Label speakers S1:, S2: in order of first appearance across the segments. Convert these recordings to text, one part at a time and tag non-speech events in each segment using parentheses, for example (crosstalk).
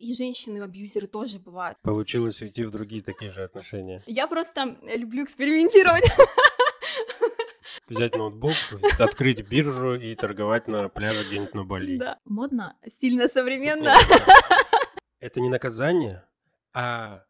S1: и женщины-абьюзеры тоже бывают.
S2: Получилось уйти в другие такие же отношения.
S1: Я просто люблю экспериментировать. (laughs)
S2: Взять ноутбук, открыть биржу и торговать на пляже где-нибудь на Бали.
S1: Да. Модно, стильно, современно. (laughs)
S2: Это не наказание, а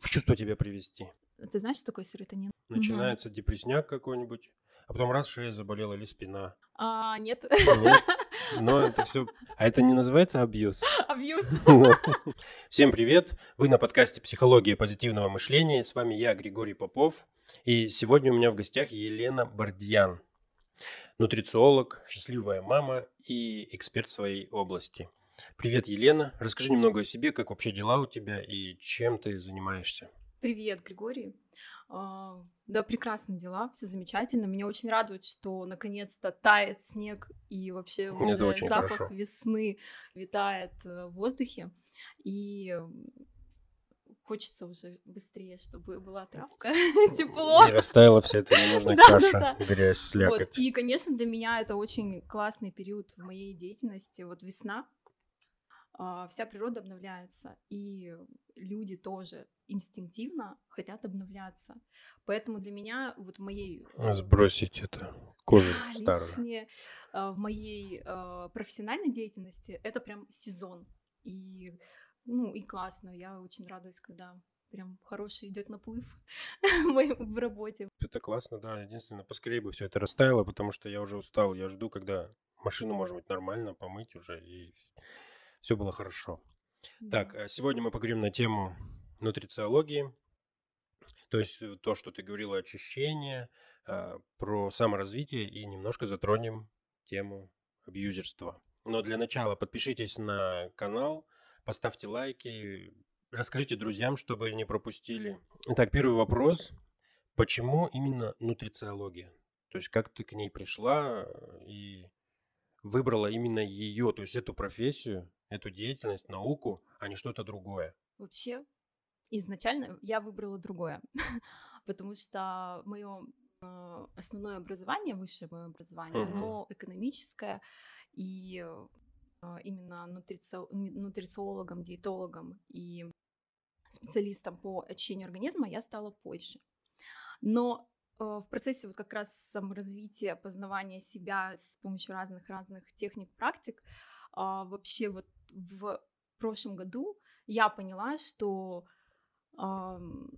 S2: в чувство тебя привести.
S1: Ты знаешь, что такое серотонин?
S2: Начинается угу. депресняк какой-нибудь, а потом раз шея заболела или спина.
S1: А, нет.
S2: Нет. (laughs) Но это все... А это не называется абьюз?
S1: Абьюз. (laughs)
S2: Всем привет! Вы на подкасте «Психология позитивного мышления». С вами я, Григорий Попов. И сегодня у меня в гостях Елена Бардьян. Нутрициолог, счастливая мама и эксперт своей области. Привет, Елена. Расскажи немного о себе, как вообще дела у тебя и чем ты занимаешься.
S1: Привет, Григорий. А, да, прекрасные дела, все замечательно. Меня очень радует, что наконец-то тает снег и вообще уже запах
S2: хорошо.
S1: весны витает э, в воздухе. И хочется уже быстрее, чтобы была травка, (laughs) тепло.
S2: И растаяла вся эта ненужная (laughs) каша, грязь, слякоть.
S1: И, конечно, для меня это очень классный период в моей деятельности. Вот весна, вся природа обновляется, и люди тоже инстинктивно хотят обновляться. Поэтому для меня вот в моей...
S2: Э, Сбросить это кожу старую.
S1: Лишнее, а, в моей а, профессиональной деятельности это прям сезон. И, ну, и классно. Я очень радуюсь, когда прям хороший идет наплыв (laughs) в работе.
S2: Это классно, да. Единственное, поскорее бы все это растаяло, потому что я уже устал. Я жду, когда машину, может быть, нормально помыть уже и все было хорошо. Да. Так, а сегодня мы поговорим на тему нутрициологии, то есть э, то, что ты говорила, очищение, а, про саморазвитие и немножко затронем тему абьюзерства. Но для начала подпишитесь на канал, поставьте лайки, расскажите друзьям, чтобы не пропустили. Итак, первый вопрос. Почему именно нутрициология? То есть как ты к ней пришла э, и выбрала именно ее, то есть эту профессию, эту деятельность, науку, а не что-то другое?
S1: Вообще, изначально я выбрала другое, (laughs) потому что мое э, основное образование, высшее мое образование, uh-huh. оно экономическое, и э, именно нутрици... нутрициологом, диетологом и специалистом по очищению организма я стала позже. Но э, в процессе вот как раз саморазвития, познавания себя с помощью разных-разных техник, практик, а, вообще вот в прошлом году я поняла, что, ну,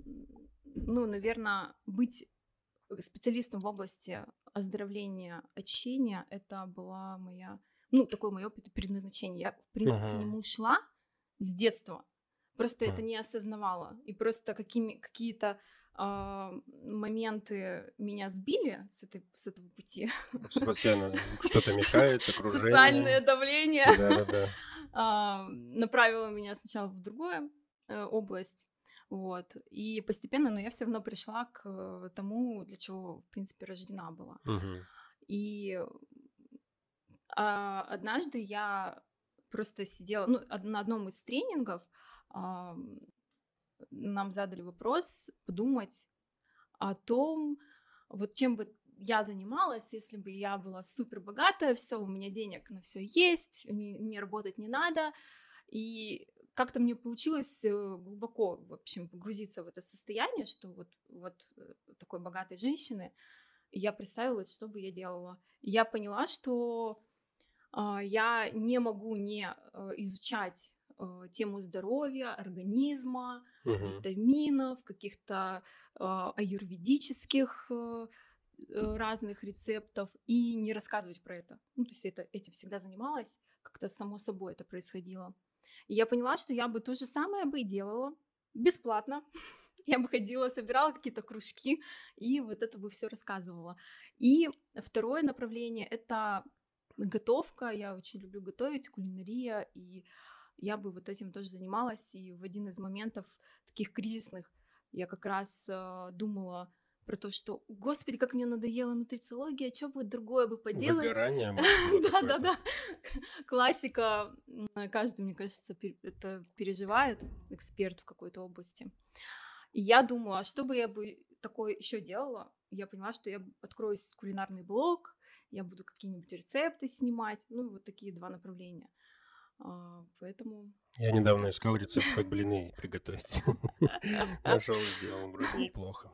S1: наверное, быть специалистом в области оздоровления, очищения, это была моя, ну, такое мое предназначение. Я, в принципе, uh-huh. к нему шла с детства, просто uh-huh. это не осознавала. И просто какими, какие-то э, моменты меня сбили с, этой, с этого пути.
S2: Постоянно что-то (laughs) мешает, окружение.
S1: Социальное давление.
S2: Да-да-да.
S1: А, направила меня сначала в другую э, область, вот, и постепенно, но я все равно пришла к тому, для чего, в принципе, рождена была.
S2: Угу.
S1: И а, однажды я просто сидела, ну, на одном из тренингов а, нам задали вопрос подумать о том, вот чем бы я занималась, если бы я была супер богатая, все, у меня денег на все есть, мне, мне работать не надо. И как-то мне получилось э, глубоко, в общем, погрузиться в это состояние, что вот, вот э, такой богатой женщины, я представила, что бы я делала. И я поняла, что э, я не могу не э, изучать э, тему здоровья, организма, угу. витаминов, каких-то э, аюрведических Э, разных рецептов и не рассказывать про это. Ну, то есть это, этим всегда занималась, как-то само собой это происходило. И я поняла, что я бы то же самое бы и делала бесплатно. (laughs) Я бы ходила, собирала какие-то кружки и вот это бы все рассказывала. И второе направление — это готовка. Я очень люблю готовить, кулинария, и я бы вот этим тоже занималась. И в один из моментов таких кризисных я как раз э, думала, про то, что, господи, как мне надоела нутрициология, что бы другое бы поделать.
S2: Выгорание. (laughs)
S1: Да-да-да. Классика. Каждый, мне кажется, это переживает, эксперт в какой-то области. И я думала, а что бы я бы такое еще делала? Я поняла, что я открою кулинарный блог, я буду какие-нибудь рецепты снимать, ну вот такие два направления. А, поэтому...
S2: Я недавно искал рецепт, как блины приготовить. (laughs) Нашел, сделал, вроде неплохо.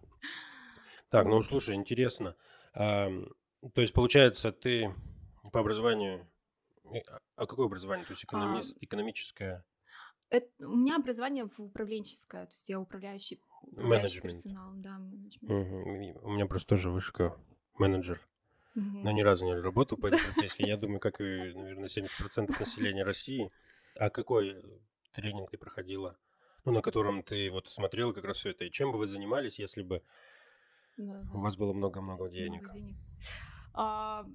S2: Так, ну слушай, интересно. А, то есть, получается, ты по образованию... А, а какое образование? То есть экономист, а, экономическое?
S1: Это, у меня образование в управленческое, то есть я управляющий, управляющий персоналом, да, менеджмент.
S2: Угу. У меня просто тоже вышка менеджер. Угу. Но ни разу не работал по этой (laughs) профессии. Я думаю, как и, наверное, 70% населения России. А какой тренинг ты проходила? Ну, на котором ты вот смотрела как раз все это. И чем бы вы занимались, если бы да, у вас было много-много денег? Много денег.
S1: А,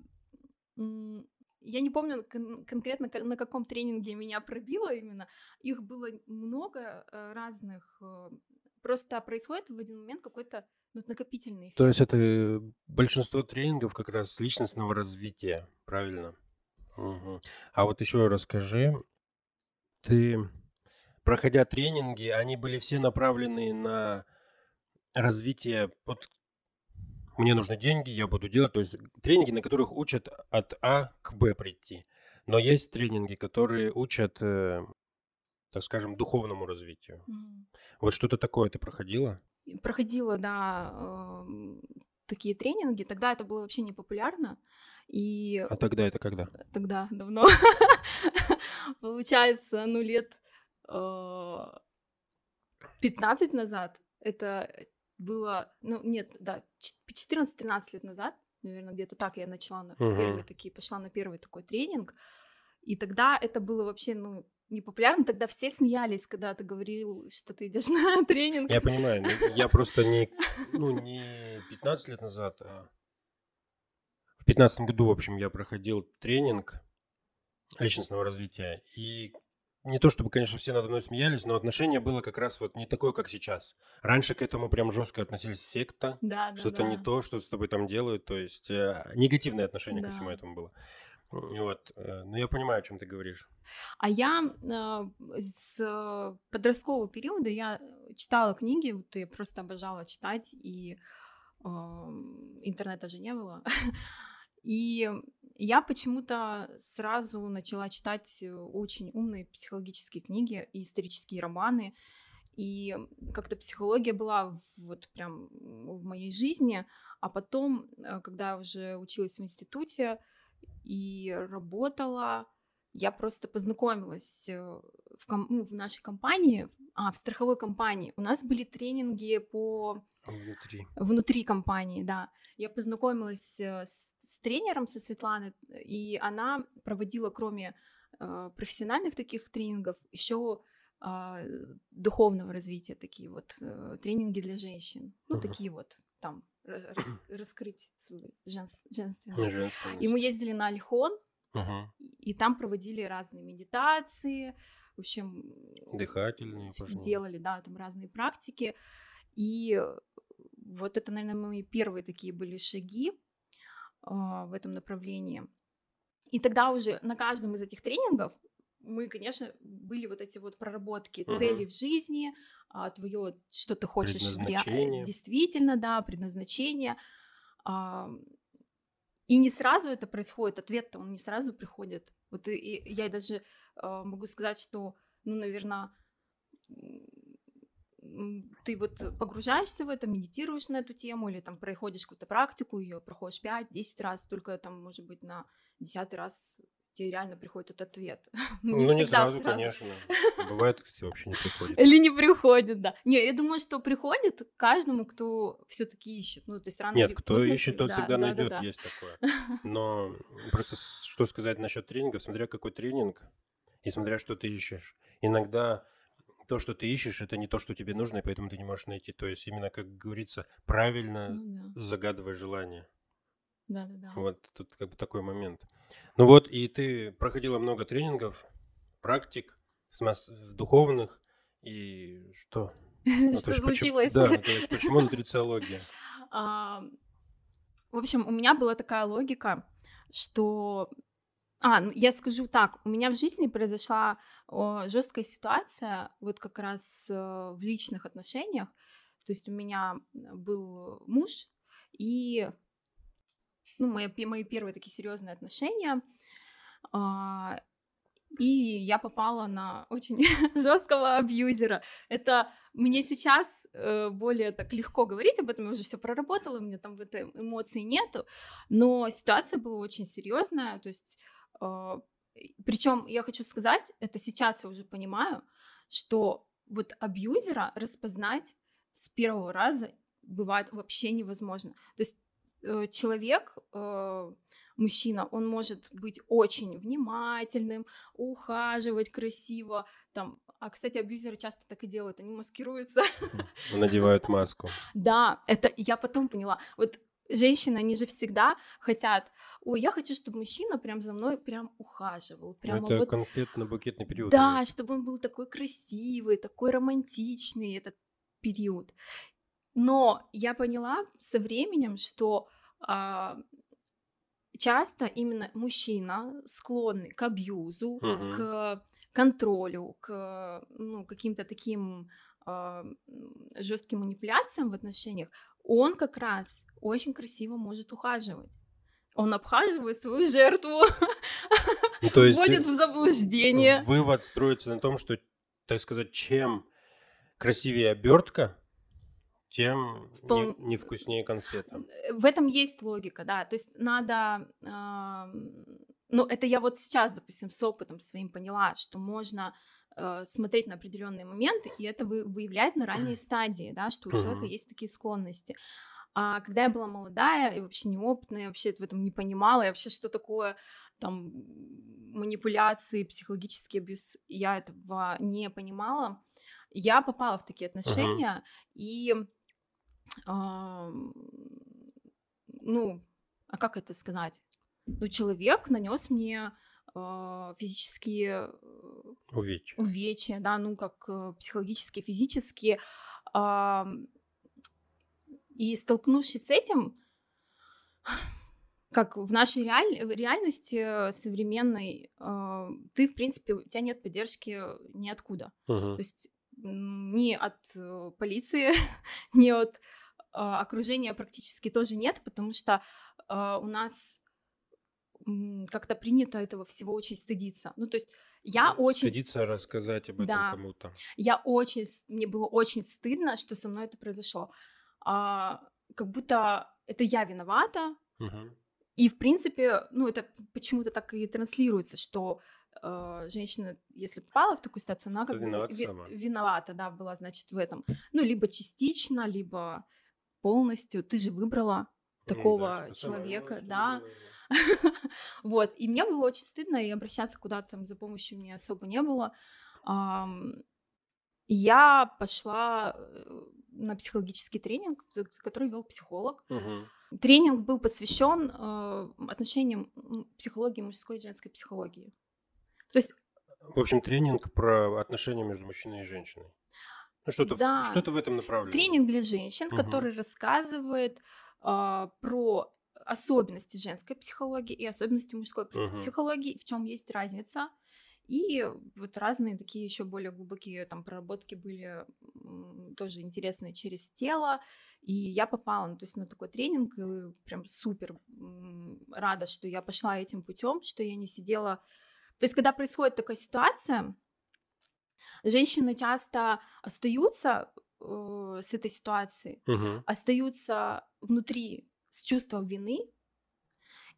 S1: я не помню кон- конкретно, на каком тренинге меня пробило именно. Их было много э, разных. Э, просто происходит в один момент какой-то ну, накопительный эффект.
S2: То есть это большинство тренингов как раз личностного развития, правильно? Угу. А вот еще расскажи, ты, проходя тренинги, они были все направлены на развитие вот мне нужны деньги, я буду делать. То есть тренинги, на которых учат от А к Б прийти. Но есть тренинги, которые учат, э, так скажем, духовному развитию. Mm. Вот что-то такое ты проходила?
S1: Проходила, да, э, такие тренинги. Тогда это было вообще не популярно. И...
S2: А тогда это когда?
S1: Тогда, давно. (laughs) Получается, ну, лет 15 э, назад. Это было, ну нет, да, 14-13 лет назад, наверное, где-то так я начала на uh-huh. первый такие, пошла на первый такой тренинг, и тогда это было вообще, ну, не популярно, тогда все смеялись, когда ты говорил, что ты идешь (laughs) на тренинг.
S2: Я понимаю, ну, я просто не, ну, не 15 лет назад, а в 15 году, в общем, я проходил тренинг личностного развития, и не то чтобы, конечно, все надо мной смеялись, но отношение было как раз вот не такое, как сейчас. Раньше к этому прям жестко относились секта,
S1: да,
S2: что-то
S1: да.
S2: не то, что с тобой там делают, то есть э, негативное отношение да. ко всему этому было. Вот, э, ну я понимаю, о чем ты говоришь.
S1: А я э, с подросткового периода я читала книги, вот я просто обожала читать, и э, интернета же не было. (laughs) И я почему-то сразу начала читать э, очень умные психологические книги и исторические романы. И как-то психология была вот прям в моей жизни. А потом, э, когда я уже училась в институте и работала, я просто познакомилась э, в, ком- ну, в нашей компании, а, в страховой компании. У нас были тренинги по...
S2: Внутри.
S1: Внутри компании, да. Я познакомилась с с тренером, со Светланой, и она проводила, кроме э, профессиональных таких тренингов, еще э, духовного развития, такие вот э, тренинги для женщин. Ну, uh-huh. такие вот там рас, раскрыть свою женс, женственность. женственность. И мы ездили на Альхон, uh-huh. и там проводили разные медитации, в общем...
S2: Дыхательные.
S1: Делали, да, там разные практики. И вот это, наверное, мои первые такие были шаги а, в этом направлении. И тогда уже на каждом из этих тренингов мы, конечно, были вот эти вот проработки uh-huh. цели в жизни, а, твое, что ты хочешь действительно, да, предназначение. А, и не сразу это происходит, ответ-то он не сразу приходит. Вот и, и я даже а, могу сказать, что, ну, наверное, ты вот погружаешься в это, медитируешь на эту тему, или там проходишь какую-то практику, ее проходишь 5-10 раз, только там, может быть, на десятый раз тебе реально приходит этот ответ. (laughs)
S2: не ну, не сразу, сразу, конечно. (laughs) Бывает, кстати, вообще не приходит.
S1: Или не приходит, да. Не, я думаю, что приходит каждому, кто все таки ищет. Ну, то есть рано
S2: Нет, кто поздно... ищет, тот да, всегда да, найдет, да, да. есть такое. (laughs) Но просто что сказать насчет тренинга, смотря какой тренинг и смотря что ты ищешь. Иногда то, что ты ищешь, это не то, что тебе нужно, и поэтому ты не можешь найти. То есть именно, как говорится, правильно ну, да. загадывай желание.
S1: Да, да, да.
S2: Вот тут как бы такой момент. Ну вот, и ты проходила много тренингов, практик, духовных, и что? (laughs)
S1: Что случилось?
S2: Да, почему нутрициология? (laughs)
S1: В общем, у меня была такая логика, что а, ну, я скажу так, у меня в жизни произошла жесткая ситуация, вот как раз э, в личных отношениях. То есть у меня был муж и ну, мои, мои первые такие серьезные отношения. А, и я попала на очень (laughs) жесткого абьюзера. Это мне сейчас э, более так легко говорить об этом, я уже все проработала, у меня там в этой эмоции нету, но ситуация была очень серьезная, то есть, э, причем я хочу сказать, это сейчас я уже понимаю, что вот абьюзера распознать с первого раза бывает вообще невозможно. То есть человек э, мужчина, он может быть очень внимательным, ухаживать красиво, там, а, кстати, абьюзеры часто так и делают, они маскируются.
S2: Надевают маску. (laughs)
S1: Да, это я потом поняла. Вот женщины, они же всегда хотят, ой, я хочу, чтобы мужчина прям за мной прям ухаживал.
S2: Ну,
S1: Прямо
S2: это
S1: вот,
S2: конфетно-букетный период.
S1: да, чтобы он был такой красивый, такой романтичный этот период. Но я поняла со временем, что а, часто именно мужчина склонный к абьюзу,
S2: Мгм.
S1: к контролю, к ну, каким-то таким а, жестким манипуляциям в отношениях, он как раз очень красиво может ухаживать. Он обхаживает свою жертву,
S2: Ну, то есть
S1: вводит в заблуждение.
S2: вывод строится на том, что, так сказать, чем красивее обертка, тем не,
S1: Впол-
S2: не вкуснее конфета.
S1: В этом есть логика, да. То есть надо... ам, Ну, это я вот сейчас, допустим, с опытом своим поняла, что можно э, смотреть на определенные моменты, и это вы- выявлять на ранней стадии, да, что у человека
S2: Мгм.
S1: есть такие склонности. А когда я была молодая и вообще неопытная, я вообще в этом не понимала, я вообще что такое там манипуляции, психологический абьюз, я этого не понимала. Я попала в такие отношения, и ам, ну, а как это сказать? Ну, человек нанес мне а, физические э,
S2: Увечья.
S1: увечья, да, ну, как э, психологические, физические. ам, И столкнувшись с этим, как в нашей реаль- реальности современной, э, ты, в принципе, у тебя нет поддержки ниоткуда.
S2: Мгм.
S1: То есть ни от э, полиции, (laughs) ни от а, окружения практически тоже нет, потому что а, у нас как-то принято этого всего очень стыдиться. Ну, то есть я
S2: Ну,
S1: очень...
S2: Стыдиться рассказать об этом
S1: Да.
S2: кому-то.
S1: Я очень... Мне было очень стыдно, что со мной это произошло. А, как будто это я виновата,
S2: Мгм.
S1: и, в принципе, ну, это почему-то так и транслируется, что э, женщина, если попала в такую ситуацию, она как бы
S2: виновата
S1: ви-
S2: сама.
S1: виновата, да, была, значит, в этом. Ну, либо частично, либо полностью. Ты же выбрала
S2: Ну да,
S1: такого
S2: типа,
S1: человека, да. (laughs) Вот, и мне было очень стыдно, и обращаться куда-то там за помощью мне особо не было. Я пошла э, на психологический тренинг, который вел психолог. Тренинг был посвящен э, отношениям психологии мужской и женской психологии. То есть,
S2: В общем, тренинг про отношения между мужчиной и женщиной. Ну, что-то, в-
S1: Да.
S2: что-то в этом направлении.
S1: тренинг для женщин,
S2: Мгм.
S1: который рассказывает а, про особенности женской психологии и особенности мужской
S2: Мгм.
S1: психологии, в чем есть разница. И вот разные такие еще более глубокие там проработки были тоже интересные через тело. И я попала, ну, то есть на такой тренинг, и прям супер рада, что я пошла этим путем, что я не сидела. То есть, когда происходит такая ситуация, женщины часто остаются э, с этой ситуацией,
S2: Мгм.
S1: остаются внутри с чувством вины,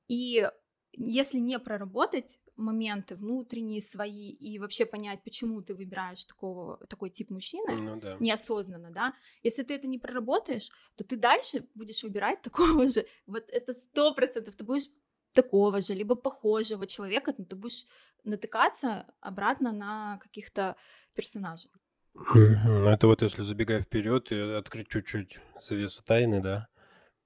S1: и если не проработать моменты внутренние свои и вообще понять, почему ты выбираешь такого, такой тип мужчины,
S2: Ну да.
S1: неосознанно, да, если ты это не проработаешь, то ты дальше будешь выбирать такого же, вот это сто процентов, ты будешь такого же, либо похожего человека, но ты будешь натыкаться обратно на каких-то персонажей.
S2: Ну, Это вот если забегая вперед и открыть чуть-чуть завесу тайны, да?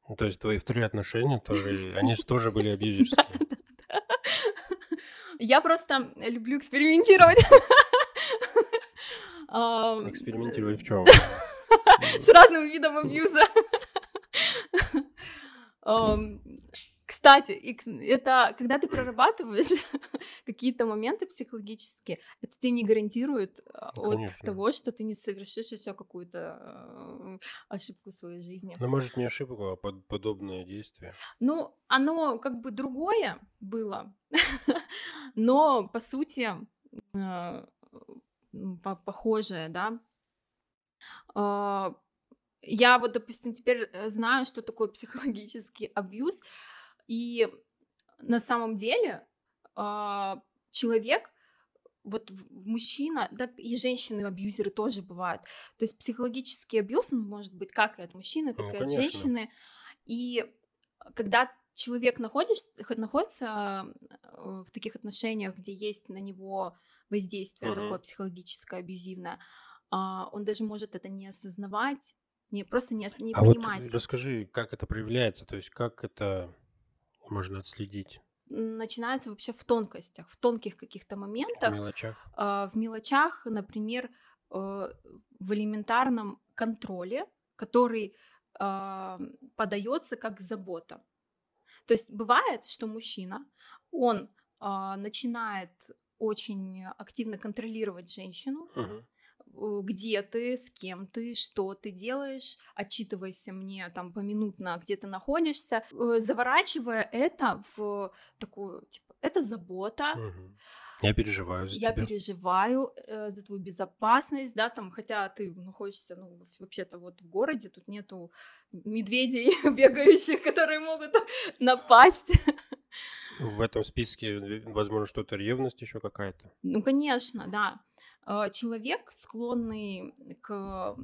S2: Ну, То есть твои вторые отношения тоже, они же тоже были абьюзерские. (laughs)
S1: Я просто люблю экспериментировать. (laughs)
S2: Экспериментировать в чем? (laughs)
S1: С разным видом абьюза. Кстати, это когда ты прорабатываешь (laughs) какие-то моменты психологические, это тебе не гарантирует а, от
S2: Конечно.
S1: того, что ты не совершишь еще какую-то э, ошибку в своей жизни.
S2: Ну, может, не ошибку, а под- подобное действие.
S1: Ну, оно как бы другое было, (laughs) но по сути э, похожее, да. А, я вот, допустим, теперь э, знаю, что такое психологический абьюз, и на самом деле а, человек, вот мужчина, да и женщины-абьюзеры тоже бывают. То есть психологический абьюз может быть как и от мужчины, так
S2: Ну,
S1: и от
S2: конечно.
S1: женщины. И когда человек находишь, находится э, в таких отношениях, где есть на него воздействие
S2: Мгм.
S1: такое психологическое, абьюзивное, а, он даже может это не осознавать, не просто не, не
S2: А вот
S1: понимать.
S2: расскажи, как это проявляется, то есть как это можно отследить
S1: Начинается вообще в тонкостях, в тонких каких-то
S2: в
S1: моментах,
S2: мелочах?
S1: а, в мелочах, например, э, в элементарном контроле, который а, подается как забота. То есть бывает, что мужчина, он а, начинает очень активно контролировать женщину,
S2: Мгм.
S1: Э, где ты, с кем ты, что ты делаешь, отчитывайся мне там поминутно, где ты находишься, э, заворачивая это в такую, типа, это забота.
S2: Я переживаю за
S1: я
S2: тебя.
S1: переживаю э, за твою безопасность, да, там, хотя ты находишься, ну, вообще-то вот в городе, тут нету медведей (laughs) бегающих, которые могут (laughs) напасть.
S2: В этом списке, э, возможно, что-то ревность еще какая-то.
S1: Ну, конечно, да. Э, Человек, склонный к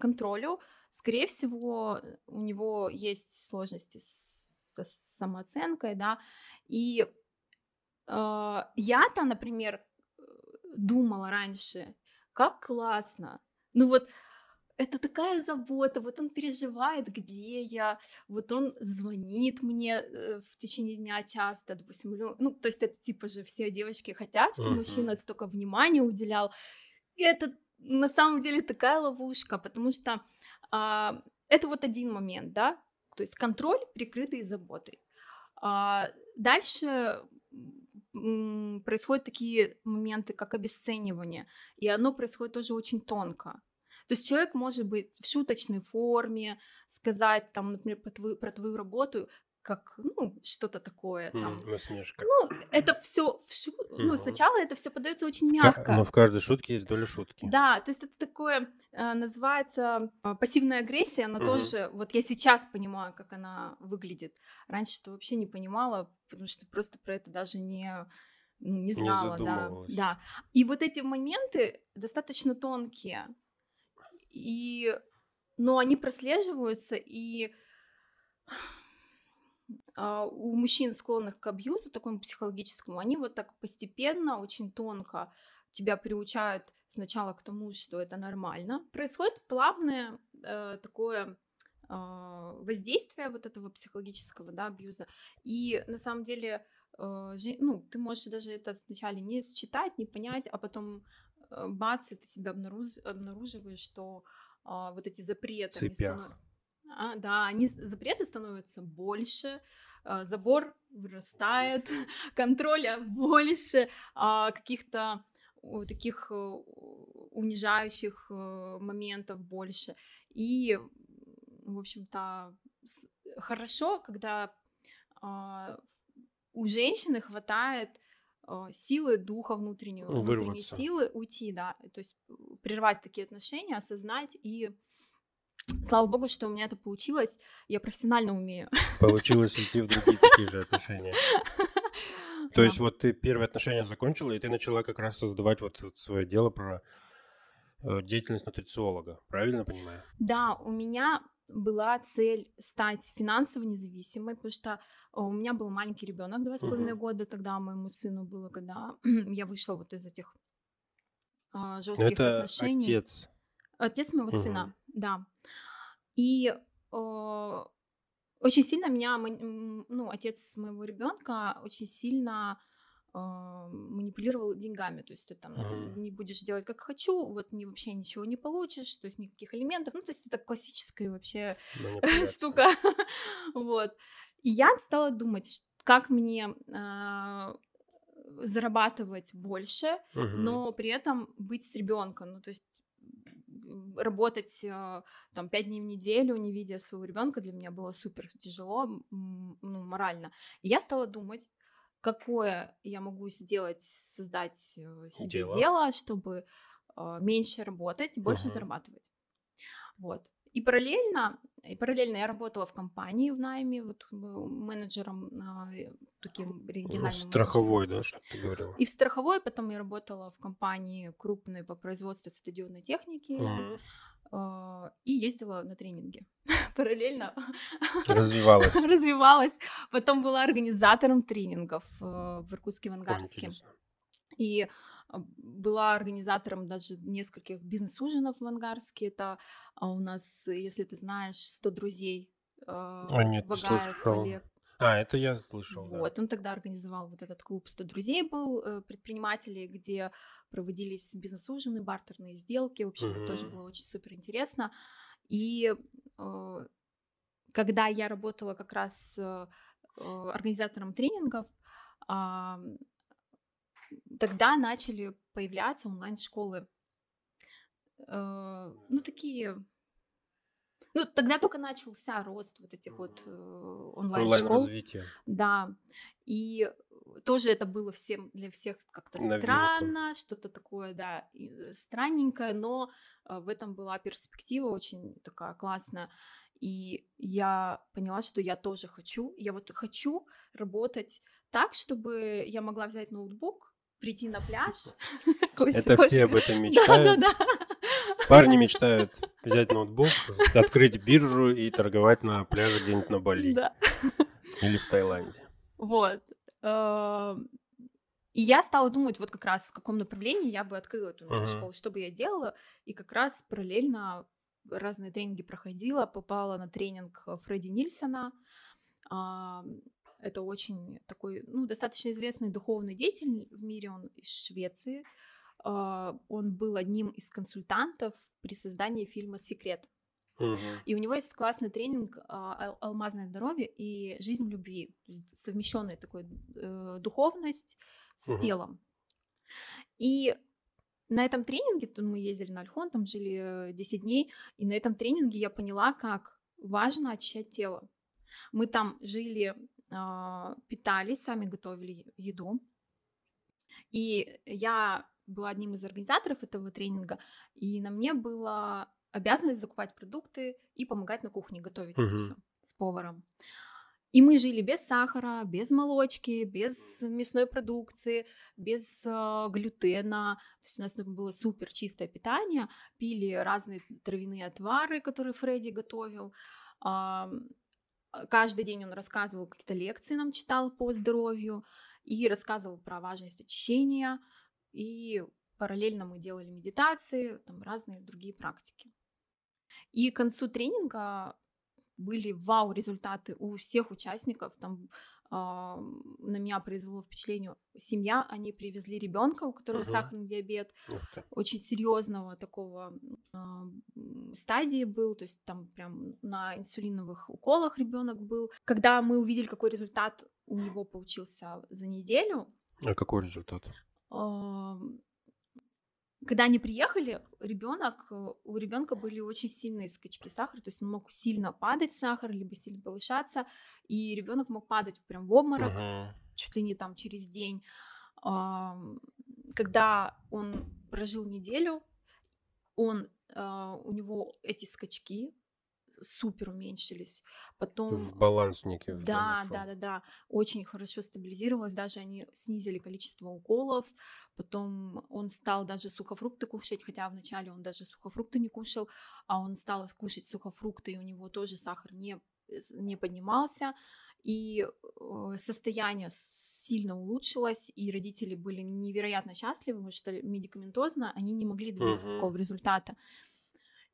S1: контролю, скорее всего, у него есть сложности со самооценкой, да, и э, я-то, например, э, думала раньше, как классно, ну вот это такая забота, вот он переживает, где я, вот он звонит мне э, в течение дня часто, допустим, ну, то есть это типа же все девочки хотят, что
S2: Мгм.
S1: мужчина столько внимания уделял, и это на самом деле такая ловушка, потому что а, это вот один момент, да, то есть контроль, прикрытый заботой. А, дальше происходят такие моменты, как обесценивание, и оно происходит тоже очень тонко. То есть человек может быть в шуточной форме, сказать там, например, про твою, про твою работу, как, ну, что-то такое там.
S2: М, Насмешка.
S1: Ну, это все, ну,
S2: Мгм.
S1: сначала это все подается очень мягко.
S2: Но в каждой шутке есть доля шутки.
S1: Да, то есть это такое э, называется э, пассивная агрессия, она
S2: Мгм.
S1: тоже, вот я сейчас понимаю, как она выглядит. Раньше то вообще не понимала, потому что просто про это даже не, ну, не знала, да,
S2: задумывалась.
S1: да. И вот эти моменты достаточно тонкие, и, но они прослеживаются, и а, у мужчин, склонных к абьюзу, такому психологическому, они вот так постепенно, очень тонко тебя приучают сначала к тому, что это нормально. Происходит плавное э, такое э, воздействие вот этого психологического да, абьюза. И на самом деле, э, ну, ты можешь даже это вначале не считать, не понять, а потом бац, и ты себя обнаруж- обнаруживаешь, что а, вот эти запреты...
S2: Цепях.
S1: станов- а, да, они, запреты становятся больше, а, забор вырастает, (laughs) контроля больше, а, каких-то таких э, унижающих э, моментов больше. И, в общем-то, хорошо, когда а, у женщины хватает а, силы духа внутреннего,
S2: Ну,
S1: внутренней
S2: вырваться.
S1: силы уйти, да, то есть э, прервать такие отношения, осознать и Слава богу, что у меня это получилось. Я профессионально умею.
S2: Получилось идти в другие такие же отношения. (laughs) То есть вот ты первые отношения закончила, и ты начала как раз создавать вот свое дело про э, деятельность нутрициолога. Правильно понимаю?
S1: Да, у меня была цель стать финансово независимой, потому что э, у меня был маленький ребенок два с половиной года, тогда моему сыну было, когда (clears throat) я вышла вот из этих
S2: Но
S1: жестких
S2: это
S1: отношений.
S2: отец.
S1: Отец моего
S2: Мгм.
S1: сына, да. И э, очень сильно меня, ну, отец моего ребенка очень сильно э, манипулировал деньгами. То есть ты там
S2: Мгм.
S1: не будешь делать как хочу, вот ни, вообще ничего не получишь, то есть никаких элементов. Ну, то есть это классическая вообще (laughs) штука. (laughs) Вот. И я стала думать, как мне а, зарабатывать больше,
S2: Мгм.
S1: но при этом быть с ребенком. Ну, то есть работать э, там пять дней в неделю, не видя своего ребенка, для меня было супер тяжело, ну, морально. И я стала думать, какое я могу сделать, создать э, себе
S2: Дело.
S1: дело, чтобы э, меньше работать и больше
S2: Мгм.
S1: зарабатывать. Вот. И параллельно, и параллельно я работала в компании в найме, вот менеджером, а, таким
S2: Ну,
S1: региональным менеджером.
S2: страховой, да, что ты говорила?
S1: И в страховой потом я работала в компании крупной по производству светодиодной техники
S2: Мгм.
S1: а, и ездила на тренинги. (laughs) Параллельно (laughs)
S2: Развивалась.
S1: развивалась. Потом была организатором тренингов э, в Иркутске, в Ангарске. И а, была организатором даже нескольких бизнес-ужинов в Ангарске. Это а, у нас, если ты знаешь, 100 друзей.
S2: А, нет, не
S1: Вагаев
S2: слышал.
S1: Олег.
S2: А, это я слышал, да.
S1: Вот, он тогда организовал вот этот клуб 100 друзей был, э, предпринимателей, где проводились бизнес-ужины, бартерные сделки. В общем, это тоже было очень супер интересно. И э, когда я работала как раз э, э, организатором тренингов, а, тогда начали появляться онлайн-школы. Ну, такие... Ну, тогда только начался рост вот этих вот онлайн-школ.
S2: Онлайн-развитие.
S1: Да, и тоже это было всем для всех как-то странно, что-то такое, да, странненькое, но в этом была перспектива очень такая классная. И я поняла, что я тоже хочу. Я вот хочу работать так, чтобы я могла взять ноутбук, прийти на пляж. (laughs)
S2: Это все об этом
S1: Да,
S2: мечтают.
S1: да,
S2: Парни мечтают взять ноутбук, открыть биржу и торговать на пляже где-нибудь на Бали
S1: да.
S2: или в Таиланде.
S1: Вот. И я стала думать, вот как раз в каком направлении я бы открыла эту
S2: Мгм.
S1: школу, что бы я делала. И как раз параллельно разные тренинги проходила, попала на тренинг э, Фредди Нильсона. А, Это очень такой, ну, достаточно известный духовный деятель в мире, он из Швеции. А, Он был одним из консультантов при создании фильма «Секрет».
S2: Мгм.
S1: И у него есть классный тренинг а, ал- «Алмазное здоровье» и «Жизнь в любви». Совмещенная такой э, духовность с
S2: Мгм.
S1: телом. И на этом тренинге, тут мы ездили на Альхон, там жили э, 10 дней, и на этом тренинге я поняла, как важно очищать тело. Мы там жили, а, питались, сами готовили еду. И я была одним из организаторов этого тренинга, и на мне была обязанность закупать продукты и помогать на кухне готовить это
S2: Мгм.
S1: все с поваром. И мы жили без сахара, без молочки, без мясной продукции, без э, глютена. То есть у нас было супер чистое питание. Пили разные травяные отвары, которые Фредди готовил. Ам, Каждый день он рассказывал какие-то лекции, нам читал по здоровью и рассказывал про важность очищения. И параллельно мы делали медитации, там разные другие практики. И к концу тренинга были вау результаты у всех участников. Там а, на меня произвело впечатление семья. Они привезли ребенка, у которого
S2: Мгм.
S1: сахарный диабет,
S2: Ух
S1: очень серьезного такого м, стадии был, то есть там прям на инсулиновых уколах ребенок был. Когда мы увидели, какой результат у него получился за неделю,
S2: А какой результат?
S1: ам, когда они приехали, ребенок, э, у ребенка были очень сильные скачки сахара, то есть он мог сильно падать сахар, либо сильно повышаться, и ребенок мог падать прям в обморок
S2: Мгм.
S1: чуть ли не там через день. Когда он прожил неделю, он, а, у него эти скачки супер уменьшились. Потом
S2: В баланс некий.
S1: да, да, да, да, очень хорошо стабилизировалось, даже они снизили количество уколов, потом он стал даже сухофрукты кушать, хотя вначале он даже сухофрукты не кушал, а он стал кушать сухофрукты, и у него тоже сахар не, не поднимался, и э, состояние сильно улучшилось, и родители были невероятно счастливы, потому что медикаментозно они не могли добиться
S2: Мгм.
S1: такого результата.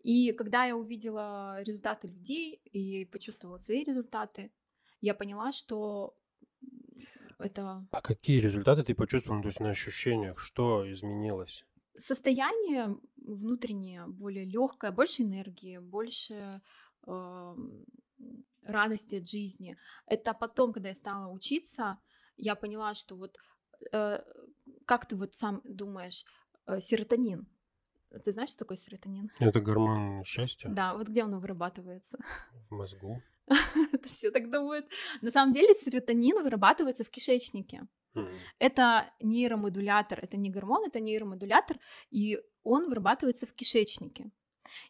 S1: И когда я увидела результаты людей и почувствовала свои результаты, я поняла, что это
S2: А какие результаты ты почувствовал, ну, то есть на ощущениях, что изменилось?
S1: состояние внутреннее более легкое, больше энергии, больше эм, радости от жизни. Это потом, когда я стала учиться, я поняла, что вот э, как ты вот сам думаешь, э, серотонин. Ты знаешь, что такое серотонин?
S2: Это гормон счастья
S1: Да, вот где он вырабатывается?
S2: в мозгу. (laughs)
S1: Это все так думают. На самом деле серотонин вырабатывается в кишечнике. Это нейромодулятор, это не гормон, это нейромодулятор, и он вырабатывается в кишечнике.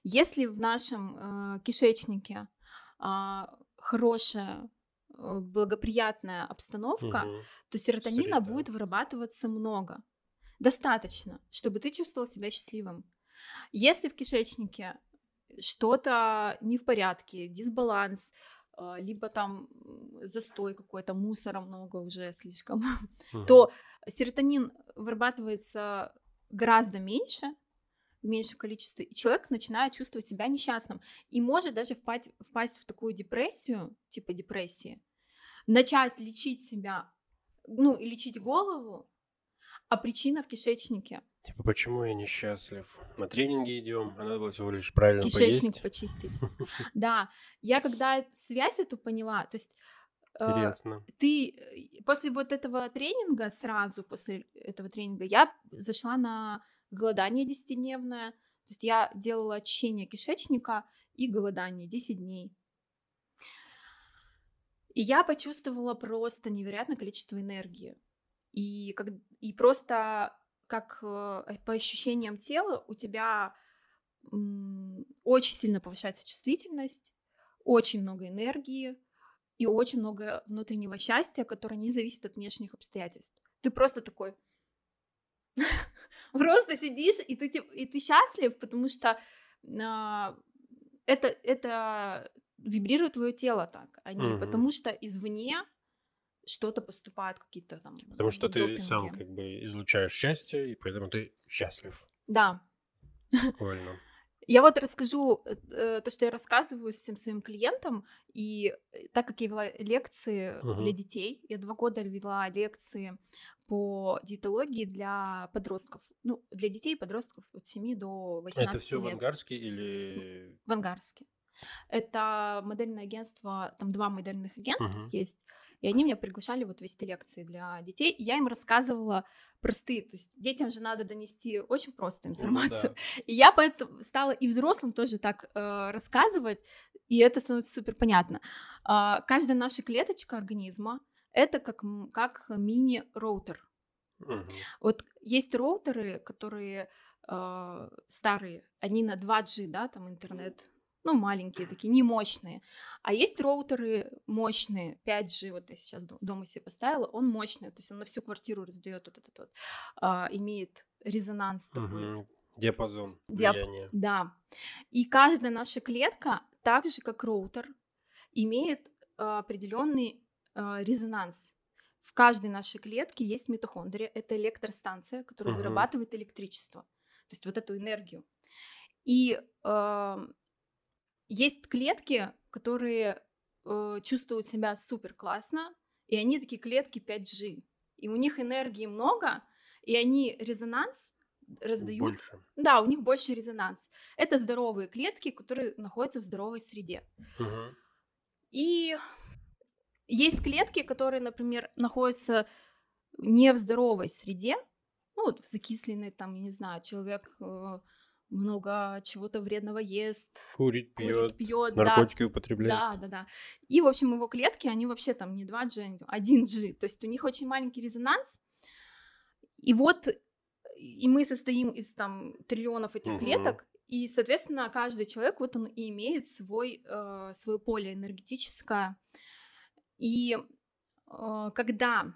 S1: Если в нашем э, кишечнике э, хорошая, благоприятная обстановка, угу. то серотонина Среда. будет вырабатываться много. Достаточно, чтобы ты чувствовал себя счастливым. Если в кишечнике что-то не в порядке, дисбаланс, а, либо там застой какой-то, мусора много уже слишком, (laughs) uh-huh. то серотонин вырабатывается гораздо меньше, в меньшем количестве, и человек начинает чувствовать себя несчастным и может даже впасть, впасть в такую депрессию, типа депрессии, начать лечить себя, ну, и лечить голову, а причина в кишечнике.
S2: Типа, почему я несчастлив? На тренинги идем, а надо было всего лишь правильно
S1: Кишечник поесть. почистить. (laughs) Да, я когда связь эту поняла, то есть
S2: э, Интересно.
S1: ты э, после вот этого тренинга, сразу после этого тренинга, я зашла на голодание десятидневное, то есть я делала очищение кишечника и голодание 10 дней. И я почувствовала просто невероятное количество энергии. И, как, и просто как э, по ощущениям тела у тебя очень сильно повышается чувствительность, очень много энергии и очень много внутреннего счастья, которое не зависит от внешних обстоятельств. Ты просто такой (laughs) просто сидишь и ты и ты счастлив, потому что а, это это вибрирует твое тело так, а не потому что извне что-то поступает, какие-то там
S2: Потому что допинги. ты сам как бы излучаешь счастье, и поэтому ты счастлив.
S1: Да.
S2: Прикольно. (laughs)
S1: Я вот расскажу э, э, то, что я рассказываю всем своим клиентам, и э, так как я вела лекции uh-huh. для детей, я два года вела лекции по диетологии для подростков, ну, для детей и подростков от 7 до 18
S2: Это все
S1: лет.
S2: в Ангарске или...
S1: В Ангарске. Это модельное агентство, там два модельных агентства uh-huh. есть, и они меня приглашали вот вести лекции для детей. И я им рассказывала простые, то есть детям же надо донести очень просто информацию. Ну, да. (laughs) И я поэтому стала и взрослым тоже так э, рассказывать, и это становится супер понятно. Э, каждая наша клеточка организма это как, как мини-роутер. Угу. Вот есть роутеры, которые э, старые, они на 2G, да, там интернет ну, маленькие такие, не мощные. А есть роутеры мощные, 5G, вот я сейчас дома себе поставила, он мощный, то есть он на всю квартиру раздает вот этот вот, а, имеет резонанс такой.
S2: Угу. Диапазон Диап... влияния.
S1: Да. И каждая наша клетка, так же как роутер, имеет а, определенный а, резонанс. В каждой нашей клетке есть митохондрия, это электростанция, которая угу. вырабатывает электричество, то есть вот эту энергию. И э, есть клетки, которые э, чувствуют себя супер классно, и они такие клетки 5G. И у них энергии много, и они резонанс раздают.
S2: Больше.
S1: Да, у них больше резонанс. Это здоровые клетки, которые находятся в здоровой среде.
S2: Угу.
S1: И есть клетки, которые, например, находятся не в здоровой среде, ну, в закисленной, там, не знаю, человек э, много чего-то вредного ест,
S2: курит, пьет, пьет наркотики да, употребляет.
S1: Да, да, да. И, в общем, его клетки, они вообще там не 2G, а 1G. То есть у них очень маленький резонанс. И вот и мы состоим из там триллионов этих угу. клеток, и, соответственно, каждый человек вот он и имеет свой, э, свое поле энергетическое. И э, когда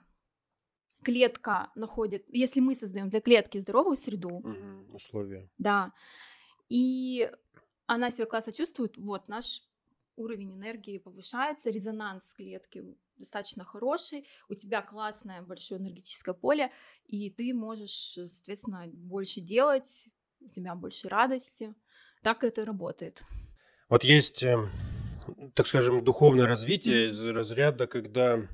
S1: клетка находит, если мы создаем для клетки здоровую среду,
S2: угу, условия,
S1: да, и она себя классно чувствует, вот наш уровень энергии повышается, резонанс клетки достаточно хороший, у тебя классное большое энергетическое поле, и ты можешь, соответственно, больше делать, у тебя больше радости. Так это работает.
S2: Вот есть, эм, так скажем, духовное развитие из разряда, когда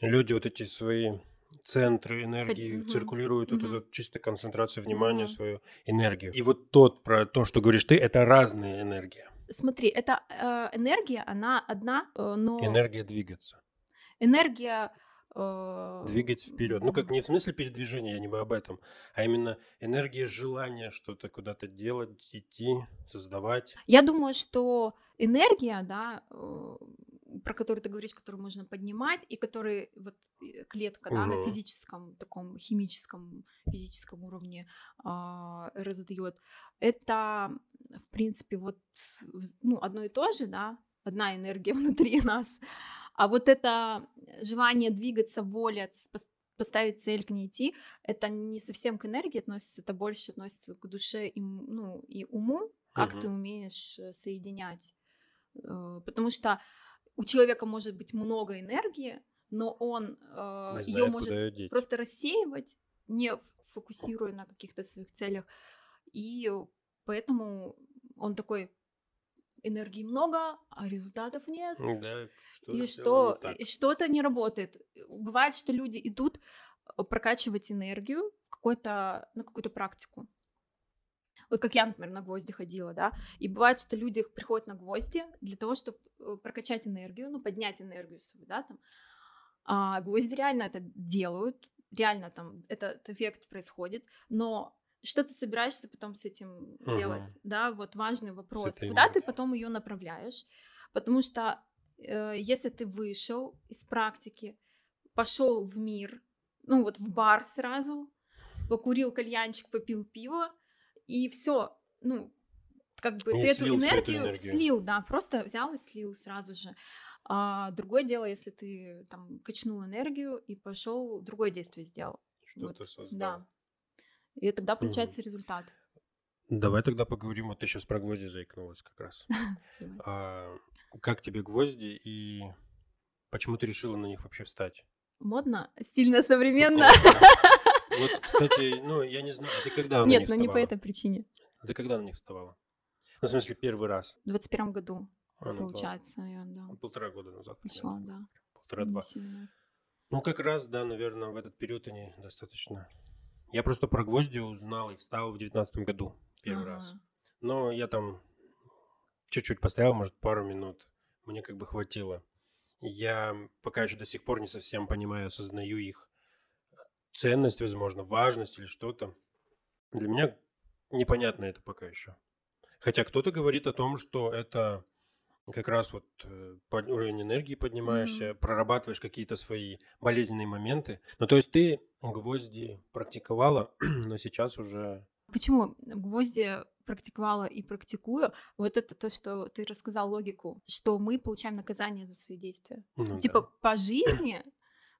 S2: люди вот эти свои центры энергии угу. циркулируют, угу. вот эта чистая концентрация внимания, угу. свою энергию. И вот тот, про то, что говоришь ты, это разные энергии.
S1: Смотри, эта э, энергия, она одна, э, но...
S2: Энергия двигаться.
S1: Энергия...
S2: Э... Двигать вперед. Ну, как не в смысле передвижения, я не об этом, а именно энергия желания что-то куда-то делать, идти, создавать.
S1: Я думаю, что энергия, да, э, про который ты говоришь, который можно поднимать, и который вот э, клетка, да, на физическом, таком химическом, физическом уровне э, раздает, это, в принципе, вот, ну, одно и то же, да, одна энергия (laughs) внутри нас, а вот это желание двигаться, воля, поставить цель, к ней идти, это не совсем к энергии относится, это больше относится к душе и, ну, и уму, как угу. ты умеешь э, соединять. Э, потому что у человека может быть много энергии, но он э, ее может просто рассеивать, не фокусируя на каких-то своих целях. И поэтому он такой, энергии много, а результатов нет.
S2: Да,
S1: что и что и что-то не работает. Бывает, что люди идут э, прокачивать энергию в какой-то на какую-то практику. Вот как я, например, на гвозди ходила, да, и бывает, что люди приходят на гвозди для того, чтобы э, прокачать энергию, ну, поднять энергию свою, да, там. А гвозди реально это делают, реально там этот эффект происходит, но что ты собираешься потом с этим угу. делать, да, вот важный вопрос, куда ты потом ее направляешь, потому что э, если ты вышел из практики, пошел в мир, ну вот в бар сразу, покурил кальянчик, попил пиво, и все, ну, как бы и ты эту энергию, эту энергию слил, да, просто взял и слил сразу же. А другое дело, если ты там качнул энергию и пошел другое действие сделал.
S2: Что-то вот, создал.
S1: Да. И тогда получается mm. результат.
S2: Давай тогда поговорим. Вот ты сейчас про гвозди заикнулась как раз. (laughs) а, как тебе гвозди и почему ты решила на них вообще встать?
S1: Модно, стильно, современно. (laughs)
S2: Вот, кстати, ну, я не знаю, ты когда
S1: Нет, но не по этой причине.
S2: Ты когда на них вставала? Ну, в смысле, первый раз?
S1: В 21 году, а, ну, получается, я, да.
S2: Полтора года назад.
S1: Пошла, да.
S2: Полтора-два. Ну, как раз, да, наверное, в этот период они достаточно... Я просто про гвозди узнал и встал в девятнадцатом году первый раз. Но я там чуть-чуть постоял, может, пару минут. Мне как бы хватило. Я пока еще до сих пор не совсем понимаю, осознаю их ценность, возможно, важность или что-то. Для меня непонятно это пока еще. Хотя кто-то говорит о том, что это как раз вот э, под уровень энергии поднимаешься, mm-hmm. прорабатываешь какие-то свои болезненные моменты. Ну, то есть ты гвозди практиковала, (clears throat) но сейчас уже...
S1: Почему гвозди практиковала и практикую? Вот это то, что ты рассказал логику, что мы получаем наказание за свои действия. Ну, типа да. по жизни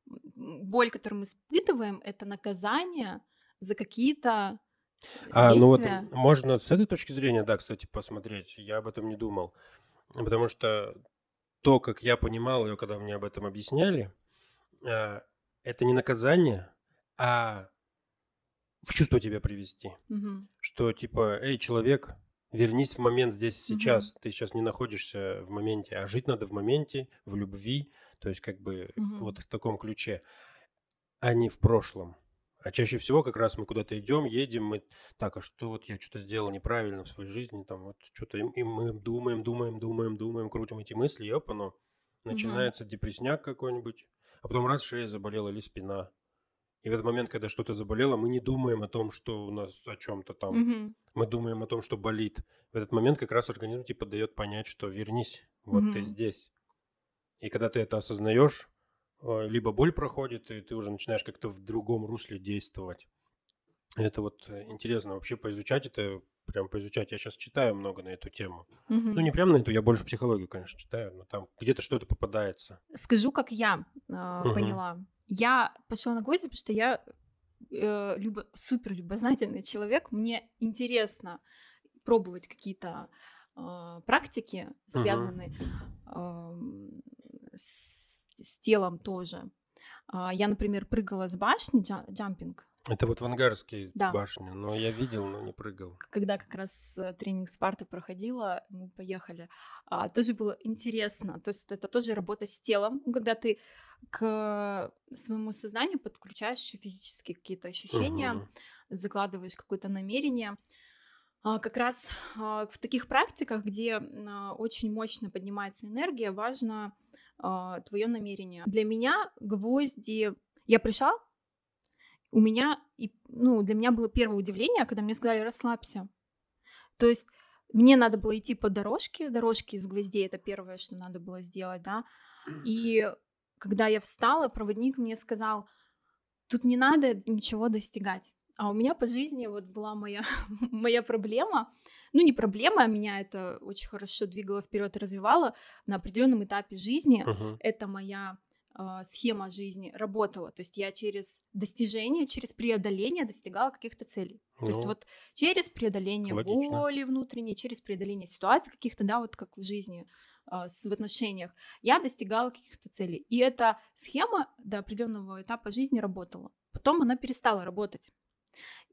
S1: боль, которую мы испытываем, это наказание за какие-то
S2: а, действия. ну вот можно с этой точки зрения, да, кстати, посмотреть. Я об этом не думал. Потому что то, как я понимал ее, когда мне об этом объясняли, э, это не наказание, а в чувство тебя привести.
S1: Угу.
S2: Что типа, эй, человек, вернись в момент здесь сейчас. Угу. Ты сейчас не находишься в моменте, а жить надо в моменте, в любви. То есть как бы угу. вот в таком ключе, а не в прошлом. А чаще всего как раз мы куда-то идем, едем, мы так, а что вот я что-то сделал неправильно в своей жизни, там вот что-то, и мы думаем, думаем, думаем, думаем, крутим эти мысли, и опа, начинается угу. депресняк какой-нибудь, а потом раз шея заболела или спина. И в этот момент, когда что-то заболело, мы не думаем о том, что у нас о чем-то там.
S1: Угу.
S2: Мы думаем о том, что болит. В этот момент как раз организм типа дает понять, что вернись, вот угу. ты здесь. И когда ты это осознаешь, а, либо боль проходит, и ты уже начинаешь как-то в другом русле действовать. Это вот э, интересно вообще поизучать это, прям поизучать. Я сейчас читаю много на эту тему.
S1: Угу.
S2: Ну, не прям на эту, я больше психологию, конечно, читаю, но там где-то что-то попадается.
S1: Скажу, как я э, угу. поняла. Я пошла на гвозди, потому что я э, любо, супер любознательный человек. Мне интересно пробовать какие-то э, практики, связанные угу. э, с с телом тоже. А, я, например, прыгала с башни, джампинг.
S2: Это вот в Ангарске да. башня, но я видел, но не прыгал.
S1: Когда как раз э, тренинг Спарты проходила, мы поехали, а, тоже было интересно. То есть это тоже работа с телом, когда ты к своему сознанию подключаешь физические какие-то ощущения, угу. закладываешь какое-то намерение. А, как раз а, в таких практиках, где очень мощно поднимается энергия, важно э, твое намерение. Для меня гвозди... Я пришла, у меня, и, ну, для меня было первое удивление, когда мне сказали «расслабься». То есть мне надо было идти по дорожке, дорожки из гвоздей, это первое, что надо было сделать, да. И когда я встала, проводник мне сказал, тут не надо ничего достигать. А у меня по жизни вот была моя, (laughs) моя проблема, ну не проблема, а меня это очень хорошо двигало вперед и развивало на определенном этапе жизни. Uh-huh. Это моя схема жизни работала. То есть я через достижение, через преодоление достигала каких-то целей. Ну, То есть ну, вот через преодоление логично. боли внутренней, через преодоление ситуаций каких-то, да, вот как в жизни э, в отношениях, я достигала каких-то целей. И эта схема до определенного этапа жизни работала. Потом она перестала работать.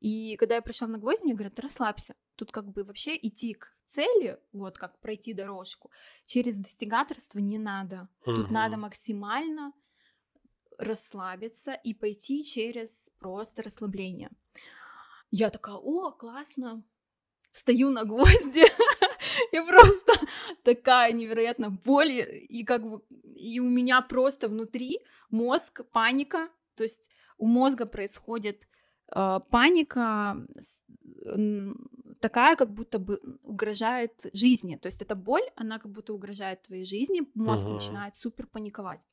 S1: И когда я пришла на гвоздь, мне говорят, расслабься. Тут как бы вообще идти к цели, вот как пройти дорожку, через достигаторство не надо. Угу. Тут надо максимально расслабиться и пойти через просто расслабление. Я такая, о, классно, встаю на гвозди, (laughs) я просто такая невероятно боль, и как бы, и у меня просто внутри мозг, паника, то есть у мозга происходит паника такая, как будто бы угрожает жизни. То есть эта боль, она как будто угрожает твоей жизни, мозг uh-huh. начинает супер паниковать.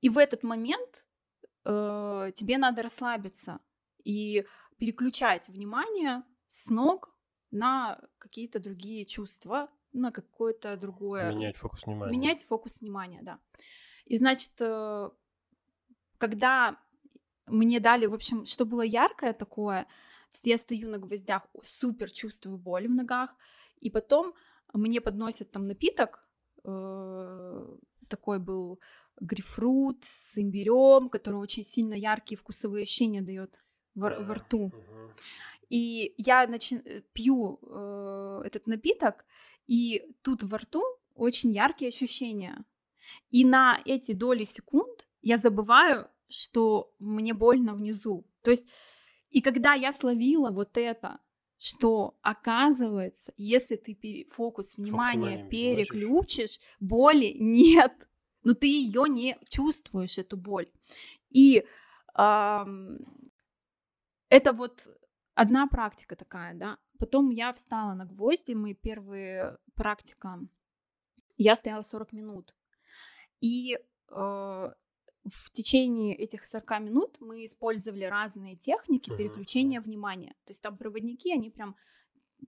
S1: И в этот момент э, тебе надо расслабиться и переключать внимание с ног на какие-то другие чувства, на какое-то другое...
S2: Менять фокус внимания.
S1: Менять фокус внимания, да. И значит, э, когда мне дали, в общем, что было яркое такое, я стою на гвоздях, супер чувствую боль в ногах, и потом мне подносят там напиток, э, такой был грейпфрут с имбирем, который очень сильно яркие вкусовые ощущения дает во, во рту. И я начи... Э, пью э, этот напиток, и тут во рту очень яркие ощущения. И на эти доли секунд я забываю, что мне больно внизу. То есть, и когда я словила вот это, что оказывается, если ты фокус внимания фокус переключишь, боли нет, но ты ее не чувствуешь эту боль. И эм, это вот одна практика такая, да. Потом я встала на гвозди, мои первые практика, я стояла 40 минут. И э, в течение этих 40 минут мы использовали разные техники переключения внимания. То есть там проводники, они прям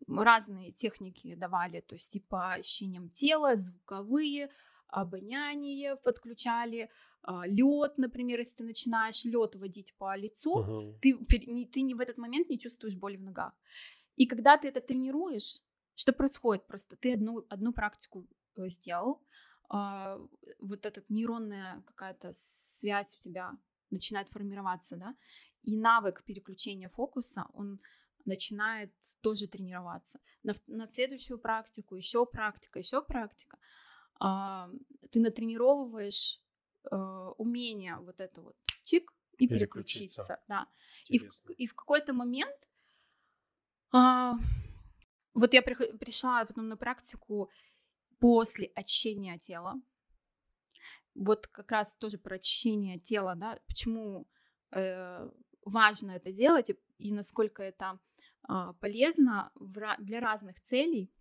S1: разные техники давали, то есть типа ощущением тела, звуковые, обоняние подключали, а, лед, например, если ты начинаешь лед водить по лицу, uh-huh. ты, ты не в этот момент не чувствуешь боли в ногах. И когда ты это тренируешь, что происходит? Просто ты одну, одну практику э, сделал, а, вот эта нейронная какая-то связь у тебя начинает формироваться, да, и навык переключения фокуса, он начинает тоже тренироваться. На, на следующую практику еще практика, еще практика. А, ты натренировываешь а, умение вот это вот чик и переключиться, переключиться да. И в, и в какой-то момент а, вот я при, пришла потом на практику, после очищения тела. Вот как раз тоже про очищение тела, да, почему э, важно это делать и, и насколько это э, полезно в, для разных целей,